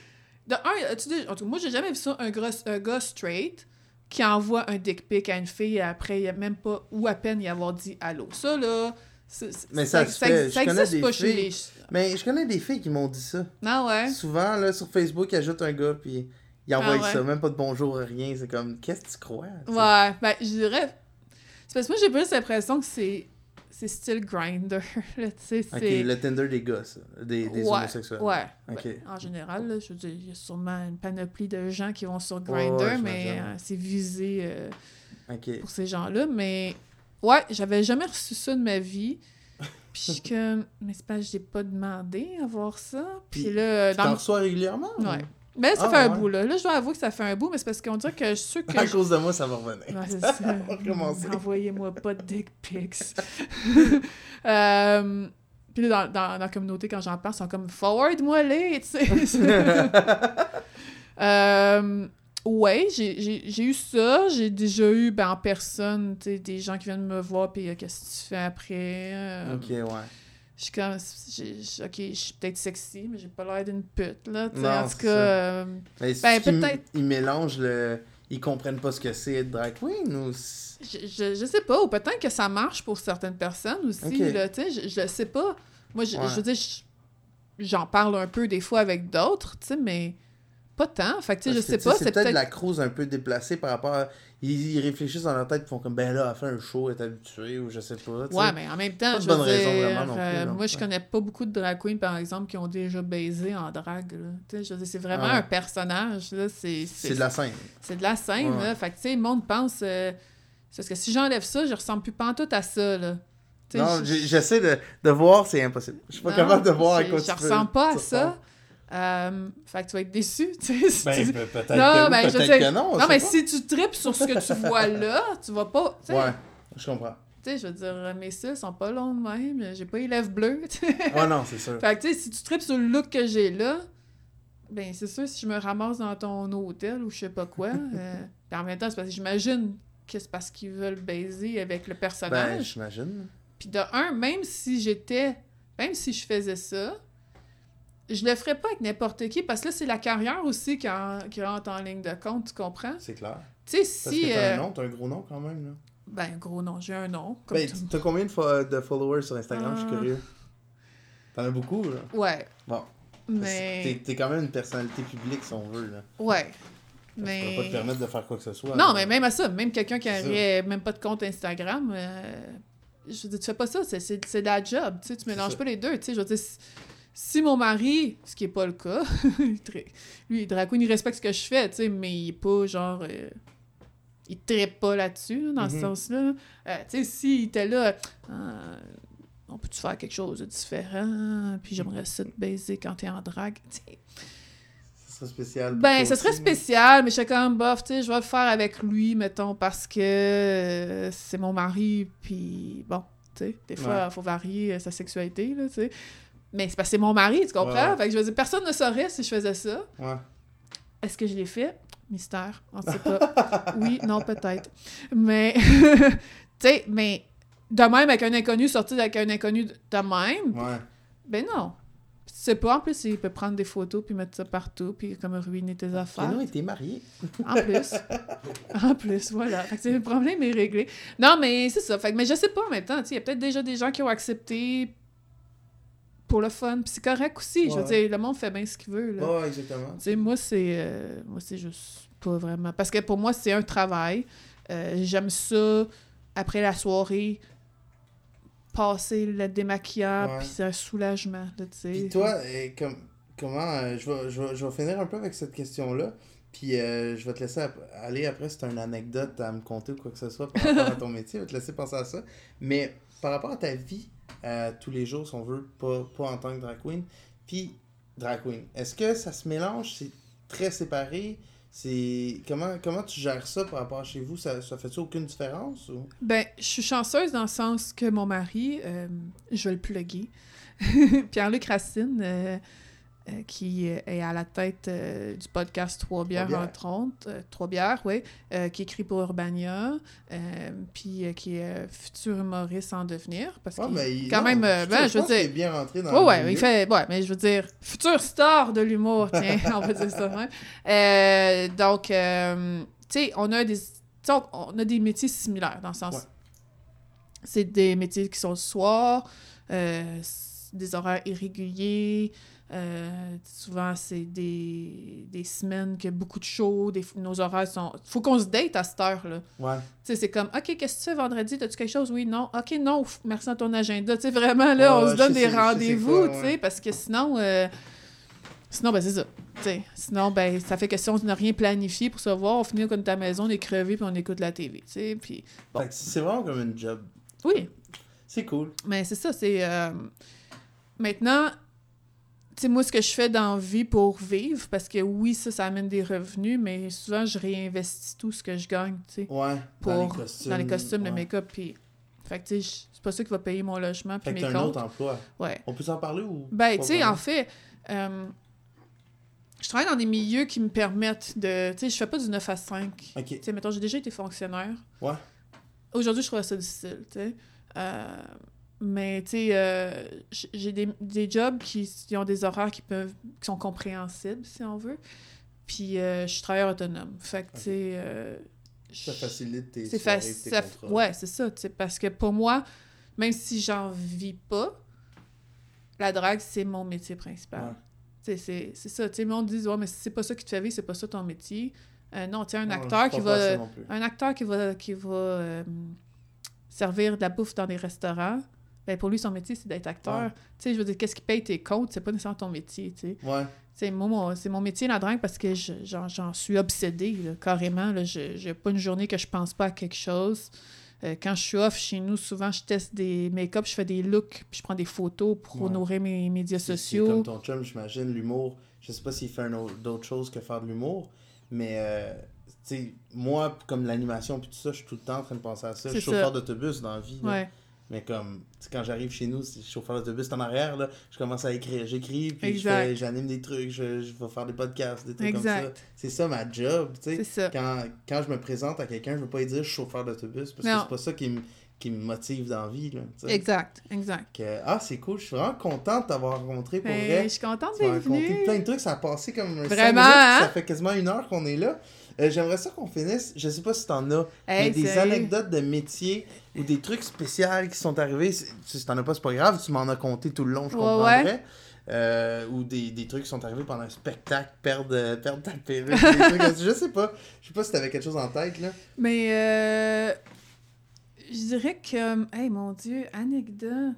De un, as-tu dit- en tout cas, moi, j'ai jamais vu ça, un, gros, un gars straight qui envoie un dick pic à une fille et après, il y a même pas, ou à peine y avoir dit allô. Ça, là, Mais ça se fait. Je connais existe des filles- les... Mais je connais des filles qui m'ont dit ça. Non, ouais? Souvent, là, sur Facebook, ils ajoutent un gars, puis envoient Ah ouais. ça. Même pas de bonjour, rien. C'est comme, qu'est-ce que tu crois? Ouais, ben, je dirais... C'est parce que moi, j'ai plus l'impression que c'est... C'est style grinder, tu sais, Ok, c'est... le Tinder des ça. Des, des ouais, homosexuels. Ouais. Ben, en général, là, je veux dire, il y a sûrement une panoplie de gens qui vont sur ouais, mais euh, c'est visé euh, pour ces gens-là. Mais ouais, j'avais jamais reçu ça de ma vie. Puis comme, mais c'est pas, j'ai pas demandé à voir ça. Puis Puis, là, Tu dans reçois régulièrement? ou- Ouais. Mais ça Ah, fait un bout, là. Là, je dois avouer que ça fait un bout, mais c'est parce qu'on dirait que je suis sûre que. À je- cause de moi, ça va revenir. Ouais, c'est ça. Va recommencer. Envoyez-moi pas de dick pics. euh, puis là, dans, dans, dans la communauté, quand j'en parle, ils sont comme forward-moi les, tu sais. euh, ouais, j'ai- eu ça. J'ai déjà eu ben, en personne des gens qui viennent me voir, puis euh, qu'est-ce que tu fais après. Euh, Ok, ouais. Je suis comme, ok, je suis peut-être sexy, mais j'ai pas l'air d'une pute, là. Non, en tout cas, euh, Mais Ben, peut-être- Ils mélangent le. Ils comprennent pas ce que c'est être drag queen ou. Je, je, je sais pas, ou peut-être que ça marche pour certaines personnes aussi, là, tu sais, je, je sais pas. Moi, je, Ouais. je veux dire, je- j'en parle un peu des fois avec d'autres, tu sais, mais pas tant. Fait que, tu sais, je sais pas, C'est peut-être la crouse un peu déplacée par rapport à. Ils, ils réfléchissent dans leur tête, ils font comme, ben là, elle fait un show, elle est habituée, ou je sais pas. tu sais. Ouais, mais en même temps, Pas je bonne veux raison dire, vraiment non plus, euh, moi, je connais pas beaucoup de drag queens, par exemple, qui ont déjà baisé en drague. Tu sais, c'est vraiment Ah un personnage, c'est... De la scène. C'est de la scène, Ouais. là. Fait que, tu sais, le monde pense... euh, c'est parce que si j'enlève ça, je ressemble plus pantoute à ça, là. Tu sais, Non, j'essaie de, de voir, c'est impossible. Je suis pas Non, capable de voir à quoi Je ressemble pas à ça. Euh, fait que tu vas être déçu, tu sais. si Ben, tu- pe- peut-être Non, que, ben, je peut-être que non. on non, mais pas. si tu tripes sur ce que tu vois là, tu vas pas. Tu sais, Ouais, je comprends. tu sais, je veux dire, mes cils sont pas longs de même, j'ai pas les lèvres bleues, tu sais. Ouais, non, c'est sûr. Fait que, tu sais, si tu tripes sur le look que j'ai là, ben, c'est sûr, si je me ramasse dans ton hôtel ou je sais pas quoi, euh, en même temps, c'est parce que j'imagine que c'est parce qu'ils veulent baiser avec le Ben, personnage. j'imagine. Puis de un, même si j'étais, même si je faisais ça, je le ferais pas avec n'importe qui, parce que là, c'est la carrière aussi qui, en- qui rentre en ligne de compte, tu comprends? C'est clair. Tu sais, Parce si... que t'as euh, un nom, t'as un gros nom quand même, là. Ben, gros nom, j'ai un nom. Comme Ben, t'as combien de, fo- de followers sur Instagram? Je suis Ah. curieux. T'en as beaucoup, là. Ouais. Bon. Mais... T'es quand même une personnalité publique, si on veut, là. Ouais. Je Mais... pourrais pas te permettre de faire quoi que ce soit. Non, là. mais même à ça, même quelqu'un qui C'est ça. aurait même pas de compte Instagram, euh, je veux dire, tu fais pas ça, c'est- de la job, tu sais, tu mélanges ça. pas les deux, tu sais, je veux dire, si, mon mari, ce qui est pas le cas, il est très- lui, queen, il respecte ce que je fais, tu sais, mais il est pas genre... euh, il trippe pas là-dessus, là, dans ce Mhm. sens-là. Euh, tu sais, s'il était là, euh, on peut-tu faire quelque chose de différent, puis j'aimerais ça te baiser quand t'es en drague. Ça serait spécial. Ben, ça serait spécial, mais je suis comme, bof, tu sais, je vais le faire avec lui, mettons, parce que euh, c'est mon mari, puis bon, tu sais, des fois, il Ouais. faut varier euh, sa sexualité, là, tu sais. Mais c'est parce que c'est mon mari, tu comprends? Ouais. Fait que je veux dire, personne ne saurait si je faisais ça. Ouais. Est-ce que je l'ai fait? Mystère, on sait pas. oui, non, peut-être. Mais, tu sais, mais de même avec un inconnu, sortir avec un inconnu de même, Ouais. ben non. Tu sais pas, en plus, il peut prendre des photos puis mettre ça partout puis comme ruiner tes affaires. Keanu était marié. En plus. en plus, voilà. Fait que c'est- le problème est réglé. Non, mais c'est ça. Fait que, mais je sais pas en même temps. tu sais, Il y a peut-être déjà des gens qui ont accepté pour le fun. Puis c'est correct aussi. Je veux dire, le monde fait bien ce qu'il veut. Là. Ouais, exactement. Tu sais, moi, c'est euh, moi c'est juste pas vraiment. Parce que pour moi, c'est un travail. Euh, J'aime ça, après la soirée, passer le démaquillant, Ouais. puis c'est un soulagement. Là, tu sais. Puis toi, euh, comme, comment. euh, je, vais, je, vais, je vais finir un peu avec cette question-là. Puis euh, je vais te laisser aller après. C'est une anecdote à me conter ou quoi que ce soit par rapport à ton métier. Je vais te laisser penser à ça. Mais par rapport à ta vie, euh, tous les jours, si on veut, pas, pas en tant que drag queen. Puis drag queen, est-ce que ça se mélange? C'est très séparé? C'est comment comment tu gères ça par rapport à chez vous? Ça, ça fait-tu aucune différence ou? Ben, je suis chanceuse dans le sens que mon mari, euh, je vais le plugger, Pierre-Luc Racine, euh, qui est à la tête euh, du podcast Trois bières, bières. entre autres, euh, Trois bières, oui, euh, qui écrit pour Urbania, euh, puis euh, qui est euh, futur humoriste en devenir, parce Ouais, qu'il il- quand non, même, euh, ben, je veux pense qu'il est dire... bien rentré dans Ouais, le ouais, milieu. il fait. Ouais, mais je veux dire, futur star de l'humour, tiens, on va dire ça. même. Euh, donc, euh, tu sais, on a des. on, on a des métiers similaires dans le sens. Ouais. C'est des métiers qui sont le soir, euh, des horaires irréguliers. euh, souvent, c'est des, des semaines qu'il y a beaucoup de shows. Des, nos horaires sont. faut qu'on se date à cette heure-là. ouais Tu sais, c'est comme, OK, qu'est-ce que tu fais vendredi? T'as-tu quelque chose? Oui, non. OK, non, merci à ton agenda. Tu sais, vraiment, là, on se donne des rendez-vous, tu sais, ouais. parce que sinon, euh, sinon, ben, c'est ça. Tu sais, sinon, ben, ça fait que si on n'a rien planifié pour se voir, on finit comme ta maison, on est crevé, puis on écoute la TV, tu sais, puis bon. Que c'est vraiment comme une job Oui, c'est cool mais c'est ça, c'est... euh, Maintenant, tu sais, moi, ce que je fais dans la vie pour vivre, parce que oui, ça, ça amène des revenus, mais souvent, je réinvestis tout ce que je gagne, tu sais, ouais pour... dans les costumes dans les costumes, le make-up, puis... Fait que, tu sais, c'est pas ça qui va payer mon logement, puis mes t'as un comptes. autre emploi Ouais. on peut s'en parler ou Ben, tu sais, en fait, euh, je travaille dans des milieux qui me permettent de... Tu sais, je fais pas du 9 à 5. ok Tu sais, mettons, j'ai déjà été fonctionnaire. Ouais. Aujourd'hui, je trouve ça difficile, tu sais. Euh, mais, tu sais, euh, j'ai des, des jobs qui, qui ont des horaires qui peuvent qui sont compréhensibles, si on veut. Puis, euh, je suis travailleur autonome. Fait que, tu sais... euh, ça facilite tes soirées, tes contrats. Ouais, c'est ça. Parce que pour moi, même si j'en vis pas, la drague, c'est mon métier principal. Ouais. C'est ça. Tu sais, le monde dit, ouais, mais si c'est pas ça qui te fait vivre, c'est pas ça ton métier. Non, tu un Non, acteur qui va. Un acteur qui va, qui va servir de la bouffe dans des restaurants, ben pour lui, son métier, c'est d'être acteur. Ouais. Tu sais, je veux dire, qu'est-ce qui paye tes comptes, c'est pas nécessairement ton métier, tu sais. ouais moi, mon, c'est mon métier, la drague, parce que je- j'en, suis obsédée, là, carrément. Là, je j'ai pas une journée que je pense pas à quelque chose. Euh, quand je suis off chez nous, souvent, je teste des make-up, je fais des looks, puis je prends des photos pour Ouais. honorer mes médias sociaux. Comme ton chum, j'imagine, l'humour. Je sais pas s'il fait d'autres choses que faire de l'humour, mais euh, moi, comme l'animation puis tout ça, je suis tout le temps en train de penser à ça. Je suis chauffeur d'autobus dans la vie. Ouais, Mais comme, quand j'arrive chez nous, c'est chauffeur d'autobus en arrière, là, je commence à écrire. J'écris, puis je j'anime des trucs, je, je vais faire des podcasts, des trucs Exact. comme ça. C'est ça ma job, tu sais. Quand, quand je me présente à quelqu'un, je veux pas lui dire je suis chauffeur d'autobus, parce Non. que c'est pas ça qui me, qui me motive dans la vie, là. Exact, exact. Que- ah, c'est cool, je suis vraiment content de t'avoir rencontré pour Ben, vrai. je suis contente d'être venue. plein de trucs, ça a passé comme Vraiment, minutes, hein? Ça fait quasiment une heure qu'on est là. Euh, J'aimerais ça qu'on finisse, je sais pas si t'en as, mais des sérieux? anecdotes de métier ou des trucs spéciaux qui sont arrivés. Si t'en as pas, c'est pas grave, tu m'en as compté tout le long, je Ouais, comprendrais. ouais. Euh, ou des, des trucs qui sont arrivés pendant un spectacle, perdre, euh, perdre ta perruque, je sais pas. Je sais pas si t'avais quelque chose en tête, là. Mais euh, je dirais que, hey mon Dieu, anecdote.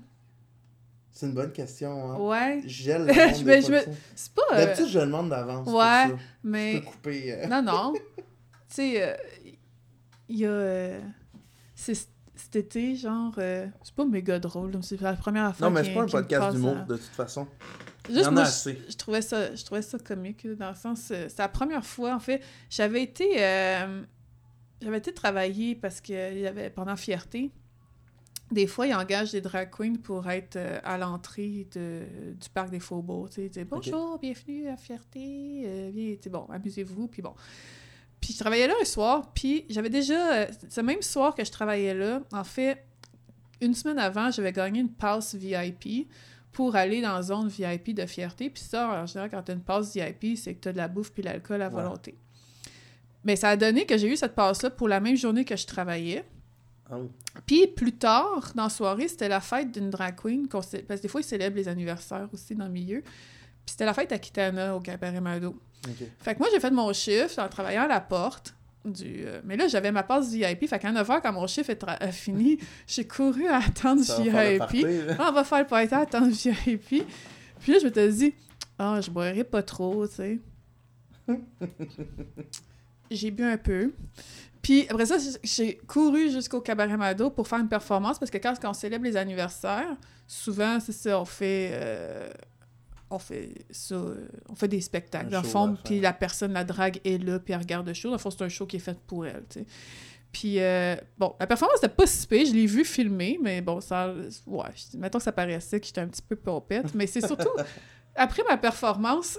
C'est une bonne question, hein. Ouais, Je gèle le Je me- je c'est pas. euh, D'habitude, je le demande d'avance. pour ouais, ça. Je mais peux couper. euh. non, non. tu sais, euh, il y a. euh, c'est cet été, genre. euh, c'est pas méga drôle, c'est la première fois Non, mais c'est pas un podcast d'humour, à- de toute façon. Il y Juste en moi, a je- assez. Je, trouvais ça, je trouvais ça comique, dans le sens... euh, C'est la première fois, en fait. J'avais été... euh, j'avais été travailler parce que il y avait, pendant Fierté, des fois, ils engagent des drag queens pour être euh, à l'entrée de- du parc des Faubourgs. Tu sais, bonjour, bienvenue à Fierté, euh, bien, bon, amusez-vous, puis bon. Puis je travaillais là un soir, puis j'avais déjà... euh, ce même soir que je travaillais là, en fait, une semaine avant, j'avais gagné une passe VIP pour aller dans la zone VIP de fierté. Puis ça, en général, quand tu as une passe VIP, c'est que tu as de la bouffe puis l'alcool à Ouais. volonté. Mais ça a donné que j'ai eu cette passe-là pour la même journée que je travaillais. Ah. Puis plus tard, dans la soirée, c'était la fête d'une drag queen. Parce que des fois, ils célèbrent les anniversaires aussi dans le milieu. Puis c'était la fête à Kitana au Cabaret Mado. Fait que moi, j'ai fait mon chiffre en travaillant à la porte. Du, euh, mais là, j'avais ma passe VIP. Fait qu'à 9h, quand mon chiffre est a fini, j'ai couru à attendre Ça VIP. party. Ah, on va faire le party, attendre VIP. Puis là, je m'étais dit, ah, je boirai pas trop, tu sais. J'ai bu un peu. Puis après ça, j'ai- couru jusqu'au Cabaret Mado pour faire une performance parce que quand on célèbre les anniversaires, souvent, c'est ça, on fait. euh, on fait ça, on fait des spectacles. Dans le fond, puis la personne, la drague, est là, puis elle regarde le show. Dans le fond, c'est un show qui est fait pour elle, tu sais. Puis, euh, bon, la performance n'était pas si pire, je l'ai vu filmer, mais bon, ça. Ouais, mettons que ça paraissait que j'étais un petit peu pompette, mais c'est surtout. après ma performance,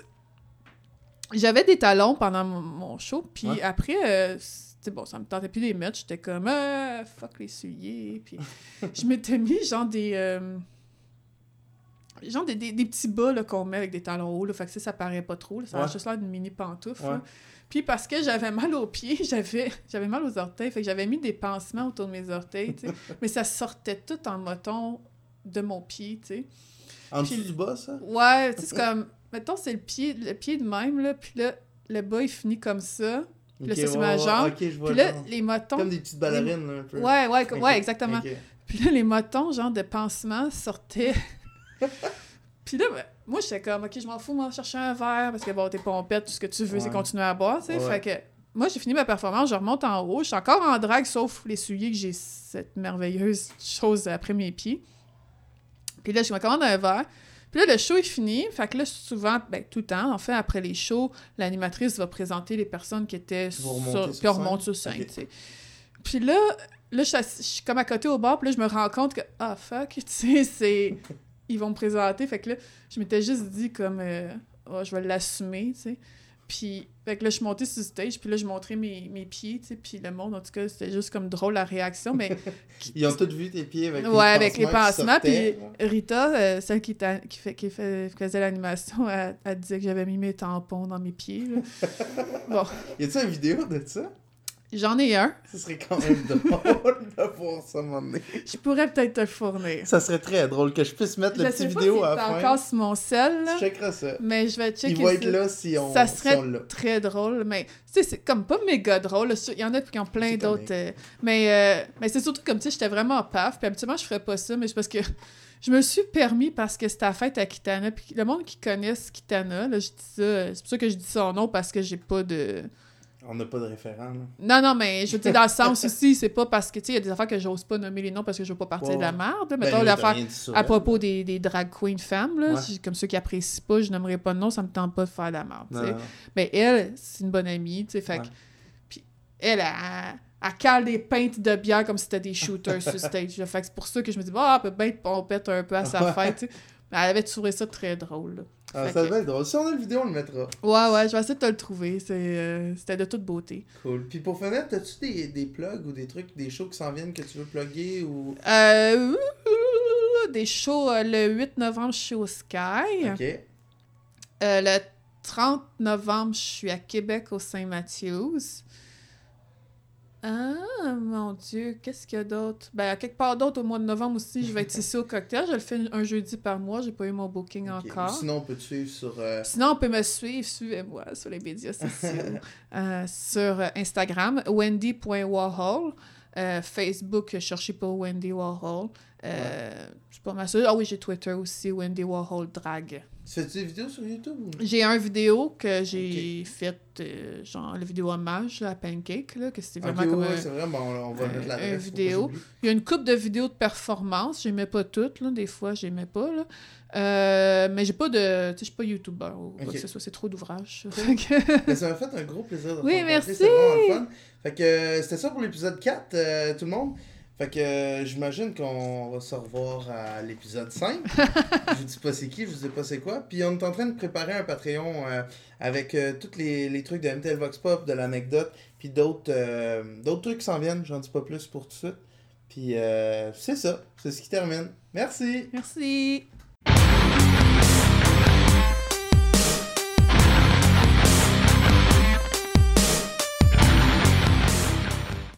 j'avais des talons pendant mon, mon show, puis Ouais. après, euh, c'était bon, ça me tentait plus de les mettre, j'étais comme, ah, fuck les souliers, puis je m'étais mis genre des. euh, genre des, des, des petits bas qu'on met avec des talons hauts, là, fait que ça, ça paraît pas trop, là, ça a juste l'air d'une mini pantoufle. Ouais. Puis parce que j'avais mal aux pieds, j'avais j'avais mal aux orteils, fait que j'avais mis des pansements autour de mes orteils, tu sais. mais ça sortait tout en moton de mon pied, tu sais. En dessous du bas, ça? Ouais, tu sais, c'est comme, mettons, c'est le pied, le pied de même, là, puis là, le bas, il finit comme ça. Puis là, ça, c'est ouais, ma jambe. Ok, je vois Puis là, genre. les motons... Comme des petites ballerines, là, un peu. Ouais, ouais, ouais, exactement. Puis là, les motons, genre, de pansement sortaient. puis là, ben, moi, j'étais comme, OK, je m'en fous, moi, chercher un verre, parce que, bon, t'es pompette, tout ce que tu veux, c'est continuer à boire, tu sais. Ouais. Fait que, moi, j'ai fini ma performance, je remonte en haut, je suis encore en drague, sauf les souliers que j'ai cette merveilleuse chose après mes pieds. Puis là, je me commande un verre. Puis là, le show est fini. Fait que là, souvent, ben, tout le temps, en fait, après les shows, l'animatrice va présenter les personnes qui étaient sur... remontez Puis sur on remonte sur scène, Ok. tu sais. Puis là, là je, suis comme à côté au bar, puis là, je me rends compte que, ah, fuck, tu sais, c'est... Ils vont me présenter. Fait que là, je m'étais juste dit comme, euh, Ah, je vais l'assumer, tu sais. Puis, fait que là, je suis montée sur le stage, puis là, je montrais mes, mes pieds, tu sais, puis le monde, en tout cas, c'était juste comme drôle la réaction, mais Ils ont tous vu tes pieds avec ouais, avec les pansements, puis. Rita, euh, celle qui, qui, fait, qui fait, faisait l'animation, elle, elle disait que j'avais mis mes tampons dans mes pieds, là. Bon, Y a-tu une vidéo de ça? J'en ai un, Ce serait quand même drôle de voir ça, donné. je pourrais peut-être te le fournir. Ça serait très drôle que je puisse mettre Je le petit vidéo à la fin. encore sur mon sel, là, Tu checkeras ça. mais je vais checker Il va être là si on, Ça si serait on très drôle, mais tu sais, c'est comme pas méga drôle. Il y en a qui ont plein d'autres. euh, mais euh, mais c'est surtout comme, tu sais, j'étais vraiment paf. Puis habituellement, je ferais pas ça, mais c'est parce que je me suis permis parce que c'était la fête à Kitana. Puis le monde qui connaisse Kitana, là, je dis ça. C'est pour ça que je dis son nom parce que j'ai pas de. On n'a pas de référent, là. Non, non, mais je dire, dans le sens aussi, c'est pas parce que, tu sais, il y a des affaires que j'ose pas nommer les noms parce que je veux pas partir Ouais, de la merde. Ben, Mettons l'affaire. À propos des, des drag queens femmes, là, Ouais. comme ceux qui apprécient pas, je nommerai pas de nom, ça me tente pas de faire de la merde. Mais elle, c'est une bonne amie, tu sais, fait que-. Puis elle, elle, elle cale des pintes de bière comme si c'était des shooters sur stage. là. Fait que c'est pour ça que je me dis, bah, elle peut bien être pompette un peu à sa fête. Mais elle avait trouvé ça très drôle, là. Ah, ça que- devait être drôle. Si on a le vidéo, on le mettra. Ouais, ouais, je vais essayer de te le trouver. Euh, c'était de toute beauté. Cool. Puis pour finir, t'as-tu des, des plugs ou des trucs, des shows qui s'en viennent que tu veux plugger ou? Euh, des shows euh, le 8 novembre, je suis au Sky. Ok. Euh, le 30 novembre, je suis à Québec au Saint-Mathieu's. Ah, mon Dieu, qu'est-ce qu'il y a d'autre? Ben, à quelque part d'autre, au mois de novembre aussi, je vais être ici au cocktail. Je le fais un jeudi par mois, j'ai pas eu mon booking Ok. encore. Sinon, on peut te suivre sur. euh, Sinon, on peut me suivre, suivez-moi sur les médias sociaux. Euh, sur euh, Instagram, wendy.warhol. Euh, Facebook, cherchez pas Wendy Warhol. Euh, Je suis pas mal sûre. Ah oui, j'ai Twitter aussi, Wendy Warhol Drag. Tu fais-tu des vidéos sur YouTube? ou- J'ai un vidéo que j'ai faite, euh, genre la vidéo hommage à Pancake, là, que c'était vraiment comme ouais, un- ouais, c'est vrai, bon, on va mettre pas vidéo. Il y a une coupe de vidéos de performance, j'aimais pas toutes, là, des fois j'aimais pas, là. Euh, mais j'ai pas de, tu sais, je suis pas youtubeur ou quoi que ce soit, c'est trop d'ouvrages. Fait Mais ça m'a fait un gros plaisir de te Oui, rencontrer, merci. C'était vraiment le fun. Fait que euh, c'était ça pour l'épisode 4, euh, tout le monde. Fait que euh, j'imagine qu'on va se revoir à l'épisode 5. je vous dis pas c'est qui, je vous dis pas c'est quoi. Puis on est en train de préparer un Patreon euh, avec euh, tous les, les trucs de MTL Vox Pop, de l'anecdote, puis d'autres d'autres trucs qui s'en viennent. J'en dis pas plus pour tout de suite. Puis euh, c'est ça, c'est ce qui termine. Merci! Merci!